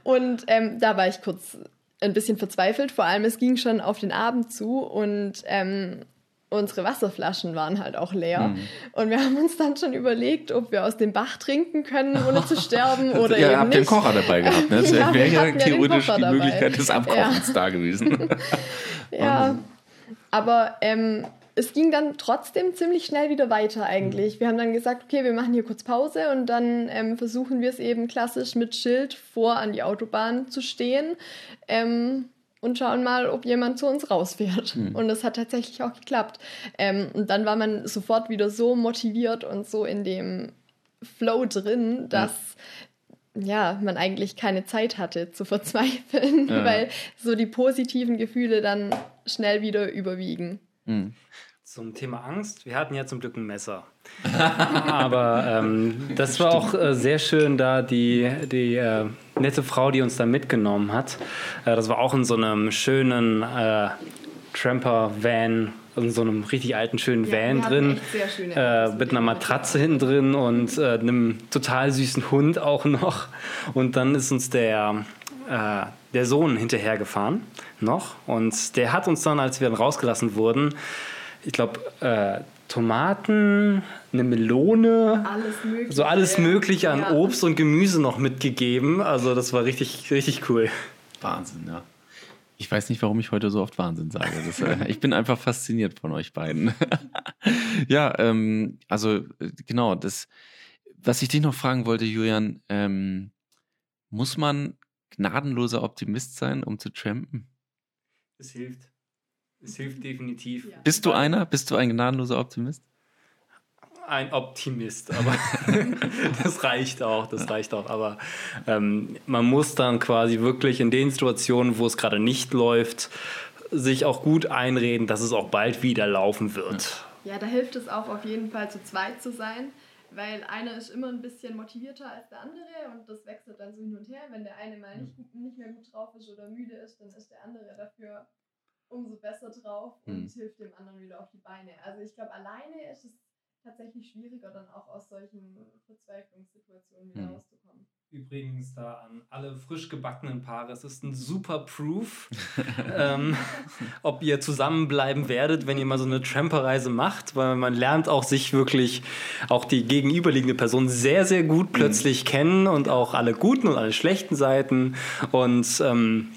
und ähm, da war ich kurz ein bisschen verzweifelt. Vor allem, es ging schon auf den Abend zu und ähm, unsere Wasserflaschen waren halt auch leer. Mhm. Und wir haben uns dann schon überlegt, ob wir aus dem Bach trinken können, ohne zu sterben oder ja, eben habt nicht. den Kocher dabei gehabt. Ne? Das ja, wäre ja theoretisch die Möglichkeit des Abkochens ja. da gewesen. ja, aber ähm, es ging dann trotzdem ziemlich schnell wieder weiter eigentlich. Wir haben dann gesagt, okay, wir machen hier kurz Pause und dann ähm, versuchen wir es eben klassisch mit Schild vor an die Autobahn zu stehen. Ähm, und schauen mal, ob jemand zu uns rausfährt. Mhm. Und es hat tatsächlich auch geklappt. Ähm, und dann war man sofort wieder so motiviert und so in dem Flow drin, dass ja, ja man eigentlich keine Zeit hatte zu verzweifeln, ja. weil so die positiven Gefühle dann schnell wieder überwiegen. Mhm. Zum Thema Angst, wir hatten ja zum Glück ein Messer. Aber ähm, das war auch äh, sehr schön, da die, die äh, nette Frau, die uns da mitgenommen hat. Äh, das war auch in so einem schönen äh, Tramper-Van, in so einem richtig alten, schönen ja, Van drin. Äh, mit einer Matratze hinten drin und äh, einem total süßen Hund auch noch. Und dann ist uns der, der Sohn hinterhergefahren noch. Und der hat uns dann, als wir dann rausgelassen wurden, ich glaube, äh, Tomaten, eine Melone, alles so alles Mögliche an ja. Obst und Gemüse noch mitgegeben. Also das war richtig, richtig cool. Wahnsinn, ja. Ich weiß nicht, warum ich heute so oft Wahnsinn sage. Das, äh, ich bin einfach fasziniert von euch beiden. ja, ähm, also äh, genau, das, was ich dich noch fragen wollte, Julian, ähm, muss man gnadenloser Optimist sein, um zu trampen? Es hilft. Es hilft definitiv. Ja. Bist du einer? Bist du ein gnadenloser Optimist? Ein Optimist, aber das reicht auch, das reicht auch. Aber ähm, man muss dann quasi wirklich in den Situationen, wo es gerade nicht läuft, sich auch gut einreden, dass es auch bald wieder laufen wird. Ja, da hilft es auch auf jeden Fall zu zweit zu sein, weil einer ist immer ein bisschen motivierter als der andere und das wechselt dann so hin und her. Wenn der eine mal nicht, nicht mehr gut drauf ist oder müde ist, dann ist der andere dafür umso besser drauf und hm. hilft dem anderen wieder auf die Beine. Also ich glaube, alleine ist es tatsächlich schwieriger, dann auch aus solchen Verzweiflungssituationen wieder hm. rauszukommen. Übrigens da an alle frisch gebackenen Paare, es ist ein super Proof, ähm, ob ihr zusammenbleiben werdet, wenn ihr mal so eine Tramperreise macht, weil man lernt auch sich wirklich, auch die gegenüberliegende Person sehr, sehr gut mhm. plötzlich mhm. kennen und auch alle guten und alle schlechten Seiten und ähm,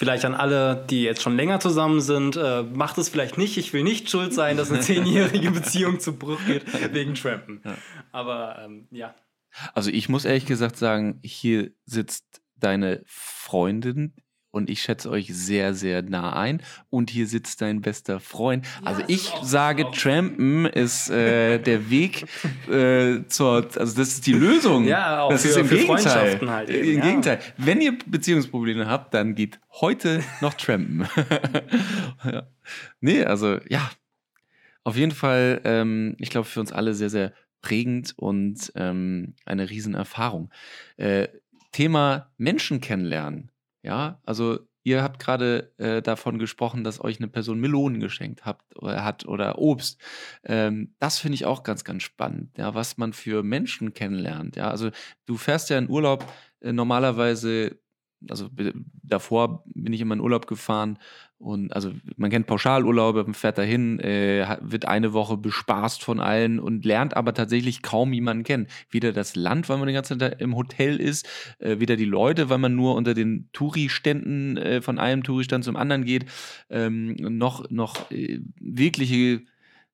vielleicht an alle, die jetzt schon länger zusammen sind, äh, macht es vielleicht nicht. Ich will nicht schuld sein, dass eine zehnjährige Beziehung zu Bruch geht wegen Trampen. Ja. Aber ähm, ja. Also ich muss ehrlich gesagt sagen, hier sitzt deine Freundin und ich schätze euch sehr, sehr nah ein. Und hier sitzt dein bester Freund. Also ich sage, Trampen ist äh, der Weg äh, zur, also das ist die Lösung. Ja, auch das für, ist im für Gegenteil. Halt eben, Im ja. Gegenteil. Wenn ihr Beziehungsprobleme habt, dann geht heute noch Trampen. ja. Nee, also ja, auf jeden Fall, ähm, ich glaube, für uns alle sehr, sehr prägend und ähm, eine Riesenerfahrung. Äh, Thema Menschen kennenlernen. Ja, also ihr habt gerade äh, davon gesprochen, dass euch eine Person Melonen geschenkt habt oder hat oder Obst. Ähm, das finde ich auch ganz, ganz spannend, ja, was man für Menschen kennenlernt. Ja, also du fährst ja in Urlaub äh, normalerweise also davor bin ich immer in Urlaub gefahren und also man kennt Pauschalurlaube, man fährt dahin, äh, wird eine Woche bespaßt von allen und lernt aber tatsächlich kaum jemanden kennen. Weder das Land, weil man die ganze Zeit im Hotel ist, äh, weder die Leute, weil man nur unter den Touri-Ständen äh, von einem Touristand zum anderen geht, ähm, noch, noch äh, wirkliche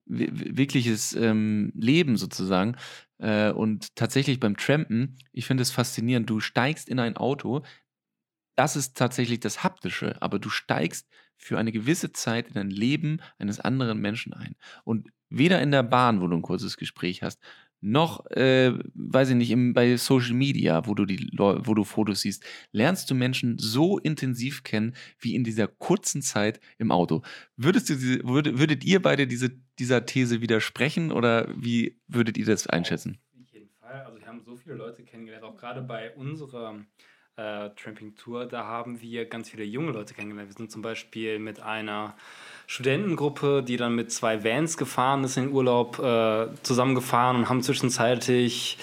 wirkliches ähm, Leben sozusagen. Äh, und tatsächlich beim Trampen, ich finde es faszinierend, du steigst in ein Auto, das ist tatsächlich das Haptische, aber du steigst für eine gewisse Zeit in ein Leben eines anderen Menschen ein. Und weder in der Bahn, wo du ein kurzes Gespräch hast, noch, äh, weiß ich nicht, im, bei Social Media, wo du, die, wo du Fotos siehst, lernst du Menschen so intensiv kennen wie in dieser kurzen Zeit im Auto. Würdest du, würdet, würdet ihr beide diese, dieser These widersprechen oder wie würdet ihr das einschätzen? Auf jeden Fall. Also wir haben so viele Leute kennengelernt, auch gerade bei unserer äh, Tramping-Tour, da haben wir ganz viele junge Leute kennengelernt. Wir sind zum Beispiel mit einer Studentengruppe, die dann mit zwei Vans gefahren ist in den Urlaub, äh, zusammengefahren und haben zwischenzeitlich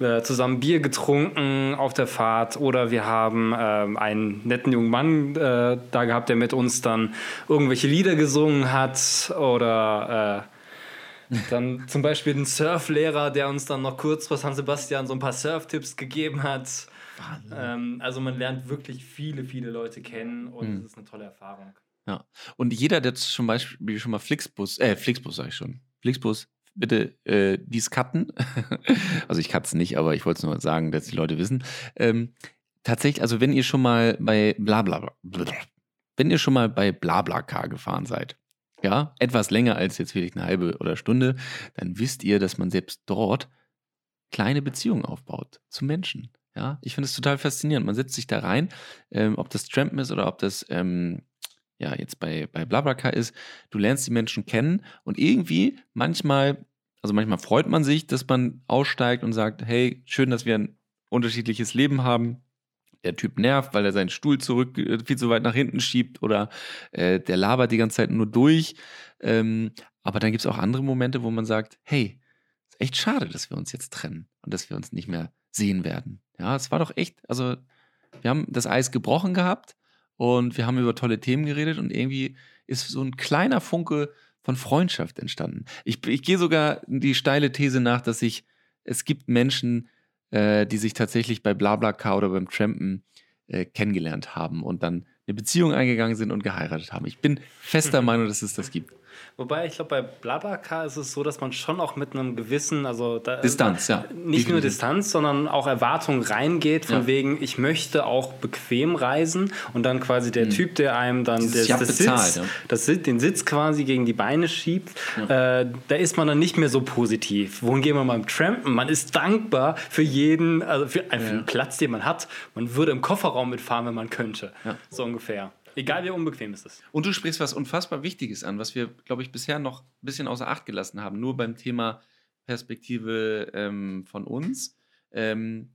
äh, zusammen Bier getrunken auf der Fahrt oder wir haben ähm, einen netten jungen Mann äh, da gehabt, der mit uns dann irgendwelche Lieder gesungen hat oder äh, dann zum Beispiel den Surflehrer, der uns dann noch kurz vor San Sebastian so ein paar Surftipps gegeben hat. Ähm, also man lernt wirklich viele, viele Leute kennen und es mhm. ist eine tolle Erfahrung. Ja. Und jeder, der zum Beispiel schon mal Flixbus, äh, Flixbus sag ich schon, Flixbus, bitte äh, dies cutten. also ich cutte es nicht, aber ich wollte es nur sagen, dass die Leute wissen. Ähm, tatsächlich, also wenn ihr schon mal bei Blabla, wenn ihr schon mal bei BlaBlaCar gefahren seid, ja, etwas länger als jetzt vielleicht eine halbe oder Stunde, dann wisst ihr, dass man selbst dort kleine Beziehungen aufbaut zu Menschen. Ja, ich finde es total faszinierend. Man setzt sich da rein, ähm, ob das Trampen ist oder ob das ähm, ja jetzt bei, bei BlaBlaCar ist. Du lernst die Menschen kennen und irgendwie manchmal, also manchmal freut man sich, dass man aussteigt und sagt, hey, schön, dass wir ein unterschiedliches Leben haben. Der Typ nervt, weil er seinen Stuhl zurück äh, viel zu weit nach hinten schiebt oder äh, der labert die ganze Zeit nur durch. Ähm, aber dann gibt es auch andere Momente, wo man sagt, hey, ist echt schade, dass wir uns jetzt trennen und dass wir uns nicht mehr sehen werden. Ja, es war doch echt, also wir haben das Eis gebrochen gehabt und wir haben über tolle Themen geredet und irgendwie ist so ein kleiner Funke von Freundschaft entstanden. Ich, ich gehe sogar die steile These nach, dass ich, es gibt Menschen, äh, die sich tatsächlich bei BlaBlaCar oder beim Trampen äh, kennengelernt haben und dann eine Beziehung eingegangen sind und geheiratet haben. Ich bin fester Meinung, dass es das gibt. Wobei, ich glaube, bei Blablacar ist es so, dass man schon auch mit einem gewissen, also da, Distanz, ja. Nicht nur Distanz, sondern auch Erwartung reingeht, von ja. wegen, ich möchte auch bequem reisen und dann quasi der mhm. Typ, der einem dann das, das bezahlt, Sitz, ja. das, den Sitz quasi gegen die Beine schiebt, ja. äh, da ist man dann nicht mehr so positiv. Wohin gehen wir mal beim Trampen? Man ist dankbar für jeden, also für, für den Platz, den man hat. Man würde im Kofferraum mitfahren, wenn man könnte. So ungefähr. Egal wie unbequem es ist. Und du sprichst was unfassbar Wichtiges an, was wir, glaube ich, bisher noch ein bisschen außer Acht gelassen haben, nur beim Thema Perspektive ähm, von uns. Ähm,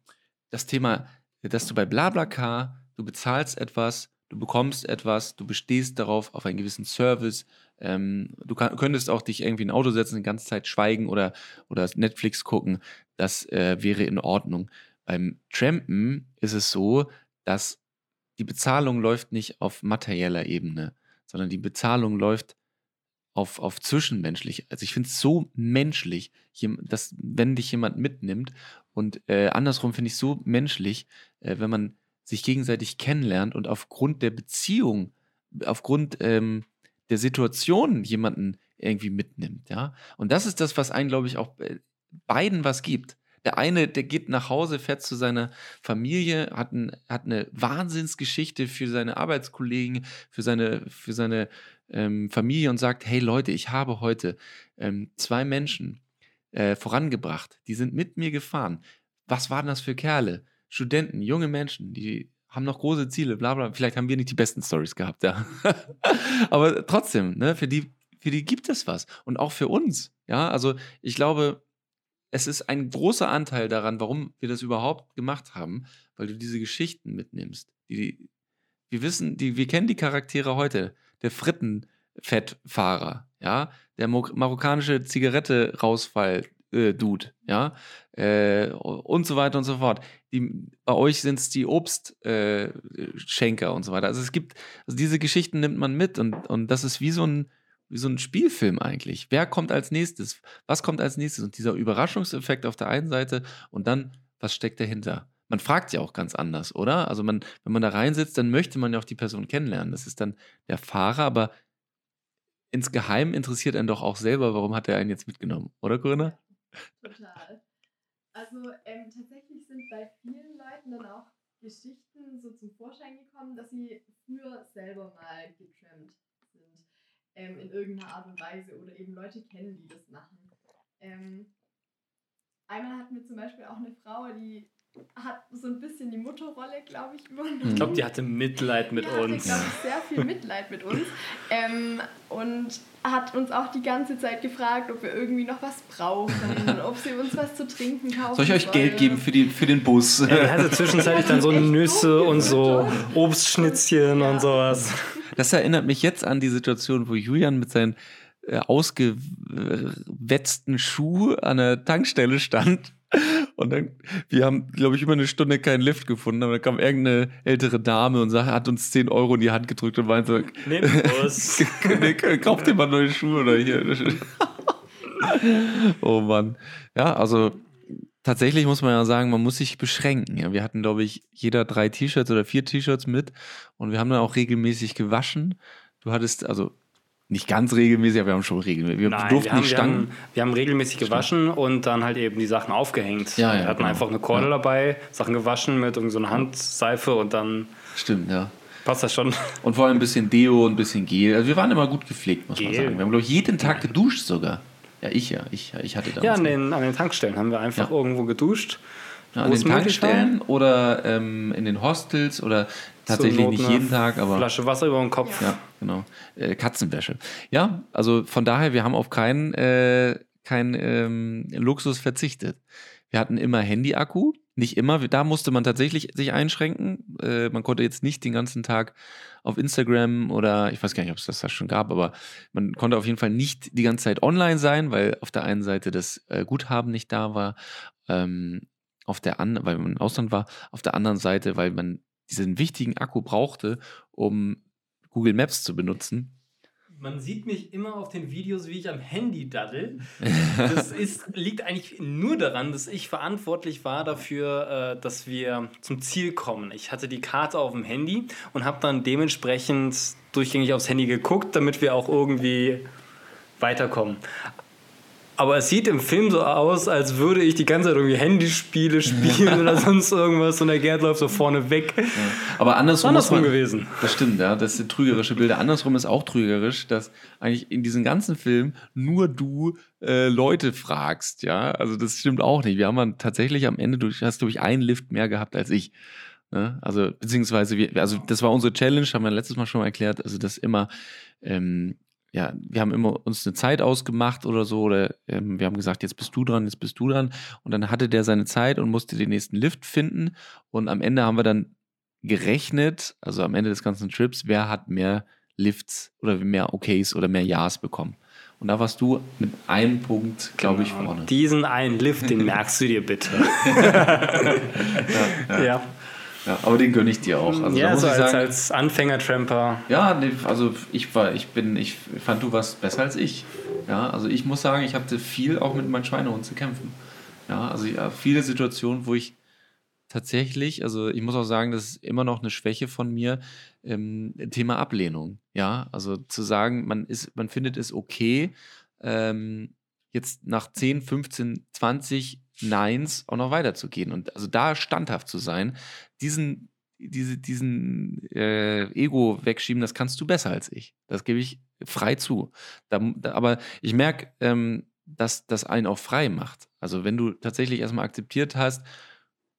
das Thema, dass du bei BlaBlaCar, du bezahlst etwas, du bekommst etwas, du bestehst darauf, auf einen gewissen Service. Ähm, du kann, könntest auch dich irgendwie in ein Auto setzen, die ganze Zeit schweigen oder, oder Netflix gucken. Das äh, wäre in Ordnung. Beim Trampen ist es so, dass die Bezahlung läuft nicht auf materieller Ebene, sondern die Bezahlung läuft auf, auf zwischenmenschlich. Also ich finde es so menschlich, dass wenn dich jemand mitnimmt und äh, andersrum finde ich so menschlich, äh, wenn man sich gegenseitig kennenlernt und aufgrund der Beziehung, aufgrund ähm, der Situation jemanden irgendwie mitnimmt, ja. Und das ist das, was einen, glaube ich, auch äh, beiden was gibt. Der eine, der geht nach Hause, fährt zu seiner Familie, hat, ein, hat eine Wahnsinnsgeschichte für seine Arbeitskollegen, für seine, für seine ähm, Familie und sagt, hey Leute, ich habe heute ähm, zwei Menschen äh, vorangebracht, die sind mit mir gefahren. Was waren das für Kerle? Studenten, junge Menschen, die haben noch große Ziele, bla bla. Vielleicht haben wir nicht die besten Stories gehabt, ja. Aber trotzdem, ne, für die, für die gibt es was. Und auch für uns. Ja, also ich glaube, es ist ein großer Anteil daran, warum wir das überhaupt gemacht haben, weil du diese Geschichten mitnimmst. Die, wir wissen, die, wir kennen die Charaktere heute. Der Frittenfettfahrer, ja, der marokkanische Zigarette-Rausfall, äh, ja, äh, und so weiter und so fort. Die, bei euch sind es die Obstschenker äh, und so weiter. Also es gibt, also diese Geschichten nimmt man mit und, und das ist wie so ein, wie so ein Spielfilm eigentlich. Wer kommt als nächstes? Was kommt als nächstes? Und dieser Überraschungseffekt auf der einen Seite und dann, was steckt dahinter? Man fragt ja auch ganz anders, oder? Also man, wenn man da reinsitzt, dann möchte man ja auch die Person kennenlernen. Das ist dann der Fahrer, aber insgeheim interessiert einen doch auch selber, warum hat er einen jetzt mitgenommen, oder Corinna? Total. Also ähm, tatsächlich sind bei vielen Leuten dann auch Geschichten so zum Vorschein gekommen, dass sie früher selber mal getrampt sind. Ähm, in irgendeiner Art und Weise oder eben Leute kennen, die das machen. Ähm, einmal hatten wir zum Beispiel auch eine Frau, die hat so ein bisschen die Mutterrolle, glaube ich, übernommen. Ich glaube, die hatte Mitleid mit die uns. Hatte, ich, sehr viel Mitleid mit uns. Ähm, und hat uns auch die ganze Zeit gefragt, ob wir irgendwie noch was brauchen, ob sie uns was zu trinken kaufen Soll ich euch soll. Geld geben für, die, für den Bus? Ja, die hatte zwischenzeitlich dann so Nüsse und so Obstschnitzchen ja. und sowas. Das erinnert mich jetzt an die Situation, wo Julian mit seinen äh, ausgewetzten Schuh an der Tankstelle stand und dann, wir haben, glaube ich, über eine Stunde keinen Lift gefunden, aber dann kam irgendeine ältere Dame und hat uns 10 Euro in die Hand gedrückt und meinte, Nehmt was. kauft dir mal neue Schuhe oder hier. oh Mann. Ja, also tatsächlich muss man ja sagen, man muss sich beschränken. Ja, wir hatten, glaube ich, jeder drei T-Shirts oder vier T-Shirts mit und wir haben dann auch regelmäßig gewaschen. Du hattest, also nicht ganz regelmäßig, aber wir haben schon regelmäßig. Wir Nein, durften wir haben, nicht wir, Stangen. haben, wir haben regelmäßig gewaschen und dann halt eben die Sachen aufgehängt. Ja, ja, wir hatten genau. einfach eine Kordel Ja. dabei, Sachen gewaschen mit irgendeiner so einer Handseife und dann Stimmt, ja. passt das schon. Und vor allem ein bisschen Deo und ein bisschen Gel. Also wir waren immer gut gepflegt, muss man Gel? sagen. Wir haben, glaube ich, jeden Tag geduscht sogar. Ja, ich ja. Ich, ich hatte damals. Ja, an den, an den Tankstellen haben wir einfach Ja. irgendwo geduscht. Ja, an den. Tankstellen oder ähm, in den Hostels oder tatsächlich nicht jeden Tag, aber. Flasche Wasser über den Kopf. Ja, genau. Äh, Katzenwäsche. Ja, also von daher, wir haben auf keinen äh, kein, ähm, Luxus verzichtet. Wir hatten immer Handy-Akku. Nicht immer, da musste man tatsächlich sich einschränken. Äh, man konnte jetzt nicht den ganzen Tag auf Instagram oder ich weiß gar nicht, ob es das da schon gab, aber man konnte auf jeden Fall nicht die ganze Zeit online sein, weil auf der einen Seite das äh, Guthaben nicht da war, ähm, auf der anderen, weil man im Ausland war, auf der anderen Seite, weil man diesen wichtigen Akku brauchte, um Google Maps zu benutzen. Man sieht mich immer auf den Videos, wie ich am Handy daddel. Das ist, liegt eigentlich nur daran, dass ich verantwortlich war dafür, äh, dass wir zum Ziel kommen. Ich hatte die Karte auf dem Handy und habe dann dementsprechend durchgängig aufs Handy geguckt, damit wir auch irgendwie weiterkommen. Aber es sieht im Film so aus, als würde ich die ganze Zeit irgendwie Handyspiele spielen oder sonst irgendwas und der Gerd läuft so vorne weg. Aber andersrum, Andersrum man, gewesen. Das stimmt, ja. Das sind trügerische Bilder. Andersrum ist auch trügerisch, dass eigentlich in diesem ganzen Film nur du äh, Leute fragst, ja. Also das stimmt auch nicht. Wir haben dann tatsächlich am Ende, du hast, glaube ich, einen Lift mehr gehabt als ich. Ne? Also, beziehungsweise, wir, also das war unsere Challenge, haben wir letztes Mal schon mal erklärt. Also, das immer, ähm, ja, wir haben immer uns eine Zeit ausgemacht oder so, oder ähm, wir haben gesagt, jetzt bist du dran, jetzt bist du dran. Und dann hatte der seine Zeit und musste den nächsten Lift finden. Und am Ende haben wir dann gerechnet, also am Ende des ganzen Trips, wer hat mehr Lifts oder mehr Okays oder mehr Ja's bekommen. Und da warst du mit einem Punkt, glaube genau. ich, vorne. Diesen einen Lift, den merkst du dir bitte. ja, ja. ja. Ja, aber den gönne ich dir auch. Also, ja, so als, sagen, als Anfänger-Tramper. Ja, also ich war, ich bin, ich fand, du warst besser als ich. Ja, also ich muss sagen, ich hatte viel auch mit meinem Schweinehund zu kämpfen. Ja, also ja, viele Situationen, wo ich tatsächlich, also ich muss auch sagen, das ist immer noch eine Schwäche von mir, ähm, Thema Ablehnung. Ja, also zu sagen, man ist, man findet es okay, ähm, jetzt nach 10, 15, 20 Neins auch noch weiterzugehen. Und also da standhaft zu sein, diesen, diese, diesen äh, Ego wegschieben, das kannst du besser als ich. Das gebe ich frei zu. Da, da, aber ich merke, ähm, dass das einen auch frei macht. Also wenn du tatsächlich erstmal akzeptiert hast,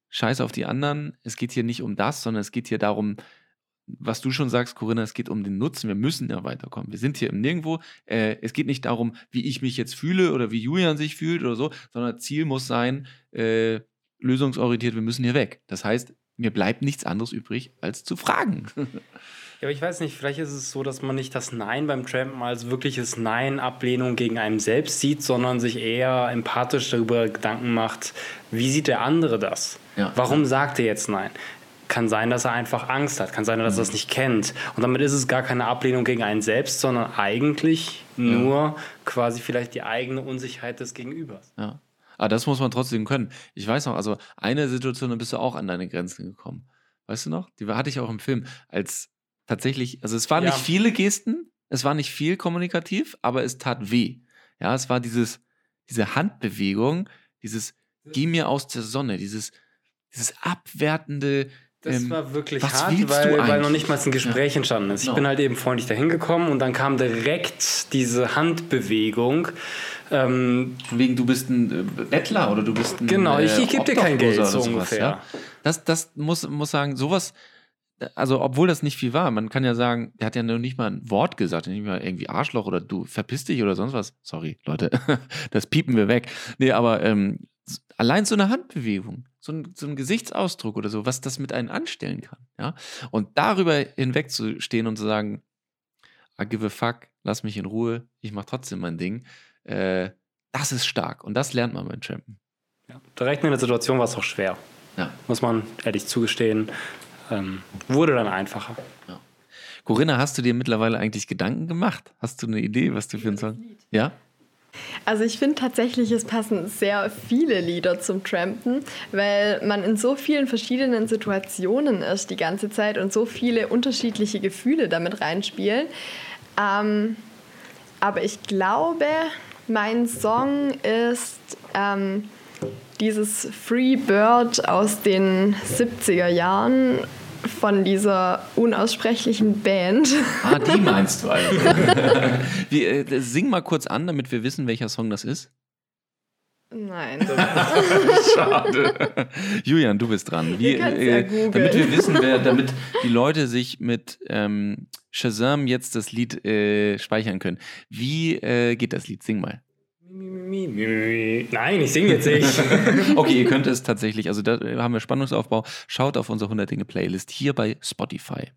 scheiß auf die anderen, es geht hier nicht um das, sondern es geht hier darum, was du schon sagst, Corinna, es geht um den Nutzen. Wir müssen ja weiterkommen. Wir sind hier im Nirgendwo. Äh, es geht nicht darum, wie ich mich jetzt fühle oder wie Julian sich fühlt oder so, sondern Ziel muss sein, äh, lösungsorientiert, wir müssen hier weg. Das heißt, mir bleibt nichts anderes übrig, als zu fragen. Ja, aber ich weiß nicht, vielleicht ist es so, dass man nicht das Nein beim Trampen als wirkliches Nein, Ablehnung gegen einen selbst sieht, sondern sich eher empathisch darüber Gedanken macht, wie sieht der andere das? Ja. Warum sagt er jetzt Nein? Kann sein, dass er einfach Angst hat, kann sein, dass er das mhm. nicht kennt. Und damit ist es gar keine Ablehnung gegen einen selbst, sondern eigentlich nur ja. quasi vielleicht die eigene Unsicherheit des Gegenübers. Ja. Aber das muss man trotzdem können. Ich weiß noch, also eine Situation, da bist du auch an deine Grenzen gekommen. Weißt du noch? Die hatte ich auch im Film. Als tatsächlich, also es waren ja. nicht viele Gesten, es war nicht viel kommunikativ, aber es tat weh. Ja, es war dieses, diese Handbewegung, dieses Geh mir aus der Sonne, dieses, dieses abwertende, das ähm, war wirklich hart, weil, weil noch nicht mal ein Gespräch ja. entstanden ist. Ich no. bin halt eben freundlich dahin gekommen und dann kam direkt diese Handbewegung. Ähm, wegen, du bist ein äh, Bettler oder du bist ein Genau, ich, ich gebe dir kein Geld, so sowas, ungefähr. Ja? Das, das muss, muss sagen, sowas, also obwohl das nicht viel war, man kann ja sagen, der hat ja noch nicht mal ein Wort gesagt, nicht mal irgendwie Arschloch oder du verpiss dich oder sonst was. Sorry, Leute, das piepen wir weg. Nee, aber ähm, allein so eine Handbewegung, so ein, so ein Gesichtsausdruck oder so, was das mit einem anstellen kann. Ja? Und darüber hinwegzustehen und zu sagen, I give a fuck, lass mich in Ruhe, ich mache trotzdem mein Ding, äh, das ist stark und das lernt man beim Trampen. Ja, direkt in der Situation war es auch schwer. Ja. Muss man ehrlich zugestehen. Ähm, wurde dann einfacher. Ja. Corinna, hast du dir mittlerweile eigentlich Gedanken gemacht? Hast du eine Idee, was du für einen Song? Ja? Also ich finde tatsächlich, es passen sehr viele Lieder zum Trampen, weil man in so vielen verschiedenen Situationen ist die ganze Zeit und so viele unterschiedliche Gefühle damit reinspielen. Ähm, aber ich glaube, mein Song ist ähm, dieses Free Bird aus den 70er Jahren von dieser unaussprechlichen Band. Ah, die meinst du also. Wie, äh, sing mal kurz an, damit wir wissen, welcher Song das ist. Nein. Schade. Julian, du bist dran. Wie, äh, damit wir wissen, wer, damit die Leute sich mit ähm, Shazam jetzt das Lied äh, speichern können. Wie äh, geht das Lied? Sing mal. Nein, ich singe jetzt nicht. okay, ihr könnt es tatsächlich, also da haben wir Spannungsaufbau. Schaut auf unsere 100 Dinge Playlist hier bei Spotify.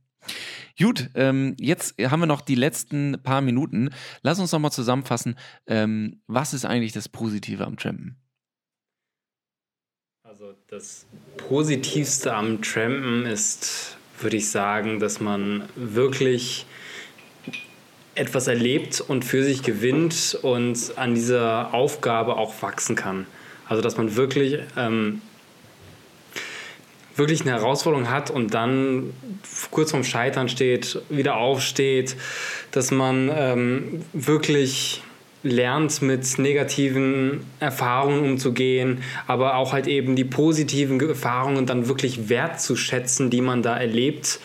Gut, ähm, jetzt haben wir noch die letzten paar Minuten. Lass uns nochmal zusammenfassen. Ähm, was ist eigentlich das Positive am Trampen? Also das Positivste am Trampen ist, würde ich sagen, dass man wirklich etwas erlebt und für sich gewinnt und an dieser Aufgabe auch wachsen kann. Also dass man wirklich, ähm, wirklich eine Herausforderung hat und dann kurz vorm Scheitern steht, wieder aufsteht, dass man ähm, wirklich lernt, mit negativen Erfahrungen umzugehen, aber auch halt eben die positiven Erfahrungen dann wirklich wertzuschätzen, die man da erlebt.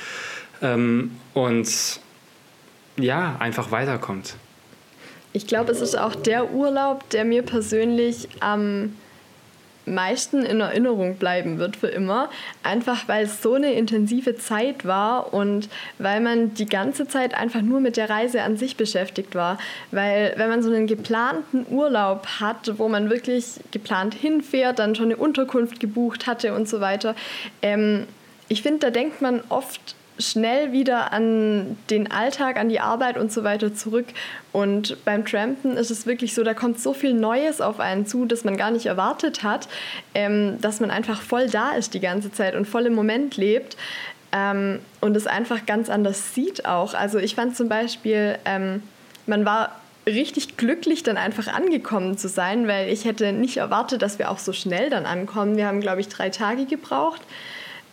Ähm, und ja, einfach weiterkommt. Ich glaube, es ist auch der Urlaub, der mir persönlich am meisten in Erinnerung bleiben wird für immer. Einfach weil es so eine intensive Zeit war und weil man die ganze Zeit einfach nur mit der Reise an sich beschäftigt war. Weil wenn man so einen geplanten Urlaub hat, wo man wirklich geplant hinfährt, dann schon eine Unterkunft gebucht hatte und so weiter, ähm, ich finde, da denkt man oft schnell wieder an den Alltag, an die Arbeit und so weiter zurück. Und beim Trampen ist es wirklich so, da kommt so viel Neues auf einen zu, das man gar nicht erwartet hat, ähm, dass man einfach voll da ist die ganze Zeit und voll im Moment lebt ähm, und es einfach ganz anders sieht auch. Also ich fand zum Beispiel, ähm, man war richtig glücklich, dann einfach angekommen zu sein, weil ich hätte nicht erwartet, dass wir auch so schnell dann ankommen. Wir haben, glaube ich, drei Tage gebraucht.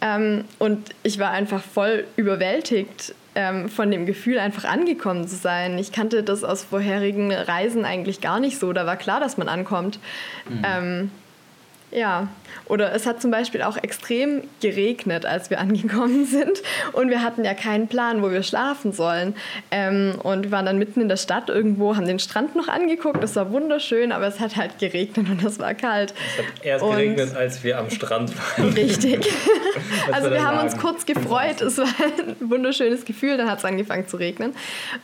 Ähm, und ich war einfach voll überwältigt ähm, von dem Gefühl, einfach angekommen zu sein. Ich kannte das aus vorherigen Reisen eigentlich gar nicht so. Da war klar, dass man ankommt. Mhm. Ähm, ja, oder es hat zum Beispiel auch extrem geregnet, als wir angekommen sind. Und wir hatten ja keinen Plan, wo wir schlafen sollen. Ähm, und wir waren dann mitten in der Stadt irgendwo, haben den Strand noch angeguckt. Das war wunderschön, aber es hat halt geregnet und es war kalt. Es hat erst und geregnet, als wir am Strand waren. Richtig. also wir haben uns kurz gefreut. Es war ein wunderschönes Gefühl. Dann hat es angefangen zu regnen.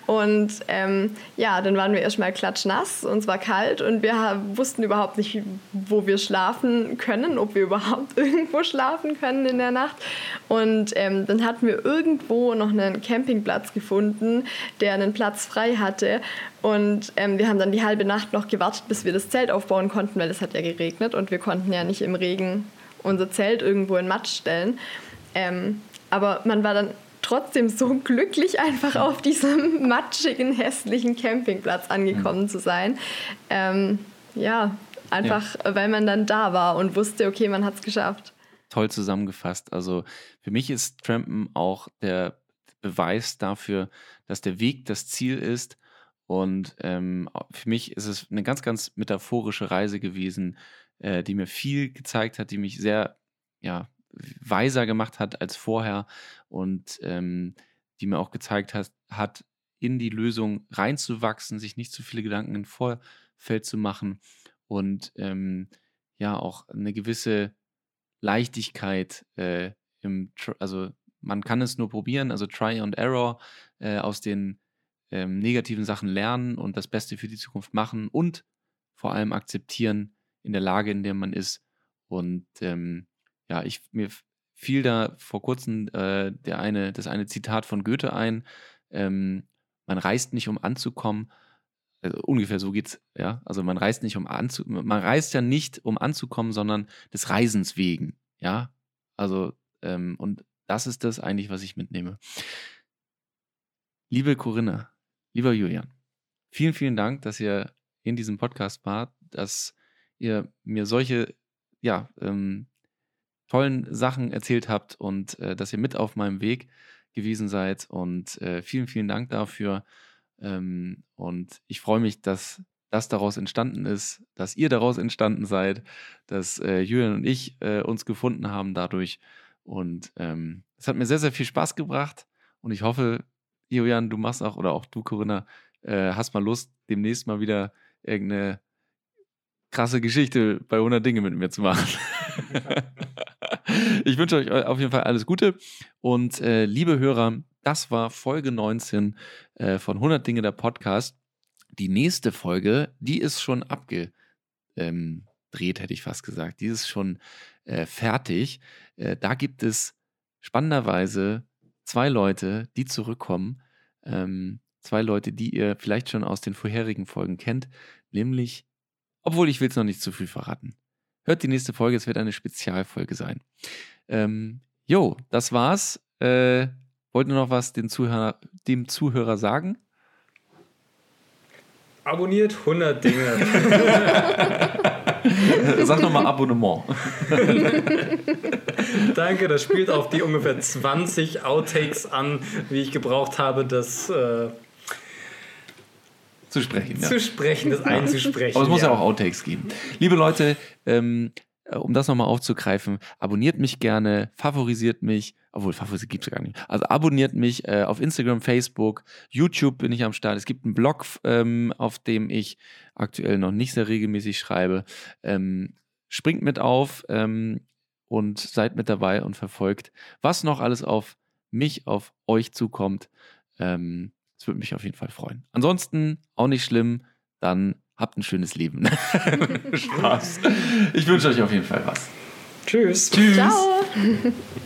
Und ähm, ja, dann waren wir erstmal klatschnass und es war kalt und wir wussten überhaupt nicht, wo wir schlafen können, ob wir überhaupt irgendwo schlafen können in der Nacht. Und ähm, dann hatten wir irgendwo noch einen Campingplatz gefunden, der einen Platz frei hatte. Und ähm, wir haben dann die halbe Nacht noch gewartet, bis wir das Zelt aufbauen konnten, weil es hat ja geregnet und wir konnten ja nicht im Regen unser Zelt irgendwo in Matsch stellen. Ähm, aber man war dann trotzdem so glücklich, einfach auf diesem matschigen, hässlichen Campingplatz angekommen mhm. zu sein. Ähm, ja, Einfach, ja. weil man dann da war und wusste, okay, man hat es geschafft. Toll zusammengefasst. Also für mich ist Trampen auch der Beweis dafür, dass der Weg das Ziel ist. Und ähm, für mich ist es eine ganz, ganz metaphorische Reise gewesen, äh, die mir viel gezeigt hat, die mich sehr ja, weiser gemacht hat als vorher und ähm, die mir auch gezeigt hat, hat, in die Lösung reinzuwachsen, sich nicht zu viele Gedanken im Vorfeld zu machen und ähm, ja auch eine gewisse Leichtigkeit äh, im, also man kann es nur probieren, also Try and Error äh, aus den ähm, negativen Sachen lernen und das Beste für die Zukunft machen und vor allem akzeptieren in der Lage, in der man ist. Und ähm, ja, ich mir fiel da vor kurzem äh, der eine, das eine Zitat von Goethe ein. Ähm, man reist nicht, um anzukommen, also ungefähr so geht's, ja. Also man reist nicht um anzu, man reist ja nicht um anzukommen, sondern des Reisens wegen, ja. Also, ähm, und das ist das eigentlich, was ich mitnehme. Liebe Corinna, lieber Julian, vielen, vielen Dank, dass ihr in diesem Podcast wart, dass ihr mir solche, ja, ähm, tollen Sachen erzählt habt und äh, dass ihr mit auf meinem Weg gewesen seid. Und äh, vielen, vielen Dank dafür. Ähm, und ich freue mich, dass das daraus entstanden ist, dass ihr daraus entstanden seid, dass äh, Julian und ich äh, uns gefunden haben dadurch. Und ähm, es hat mir sehr, sehr viel Spaß gebracht. Und ich hoffe, Julian, du machst auch, oder auch du, Corinna, äh, hast mal Lust, demnächst mal wieder irgendeine krasse Geschichte bei 100 Dinge mit mir zu machen. ich wünsche euch auf jeden Fall alles Gute. Und äh, liebe Hörer, das war Folge 19 äh, von 100 Dinge der Podcast. Die nächste Folge, die ist schon abgedreht, ähm, hätte ich fast gesagt. Die ist schon äh, fertig. Äh, da gibt es spannenderweise zwei Leute, die zurückkommen. Ähm, zwei Leute, die ihr vielleicht schon aus den vorherigen Folgen kennt, nämlich, obwohl ich will es noch nicht zu viel verraten. Hört die nächste Folge, es wird eine Spezialfolge sein. Ähm, jo, das war's. Äh, wollt ihr noch was den Zuhörer, dem Zuhörer sagen? Abonniert 100 Dinge. Sag nochmal Abonnement. Danke, das spielt auf die ungefähr 20 Outtakes an, wie ich gebraucht habe, das äh, zu sprechen. Zu ja. sprechen, das einzusprechen. Aber es muss ja. ja auch Outtakes geben. Liebe Leute, ähm, äh, um das nochmal aufzugreifen, abonniert mich gerne, favorisiert mich, obwohl favorisiert gibt es gar nicht. Also abonniert mich äh, auf Instagram, Facebook, YouTube bin ich am Start. Es gibt einen Blog, ähm, auf dem ich aktuell noch nicht sehr regelmäßig schreibe. Ähm, springt mit auf ähm, und seid mit dabei und verfolgt, was noch alles auf mich, auf euch zukommt. Ähm, das würde mich auf jeden Fall freuen. Ansonsten auch nicht schlimm, dann habt ein schönes Leben. Spaß. Ich wünsche euch auf jeden Fall was. Tschüss. Tschüss. Ciao.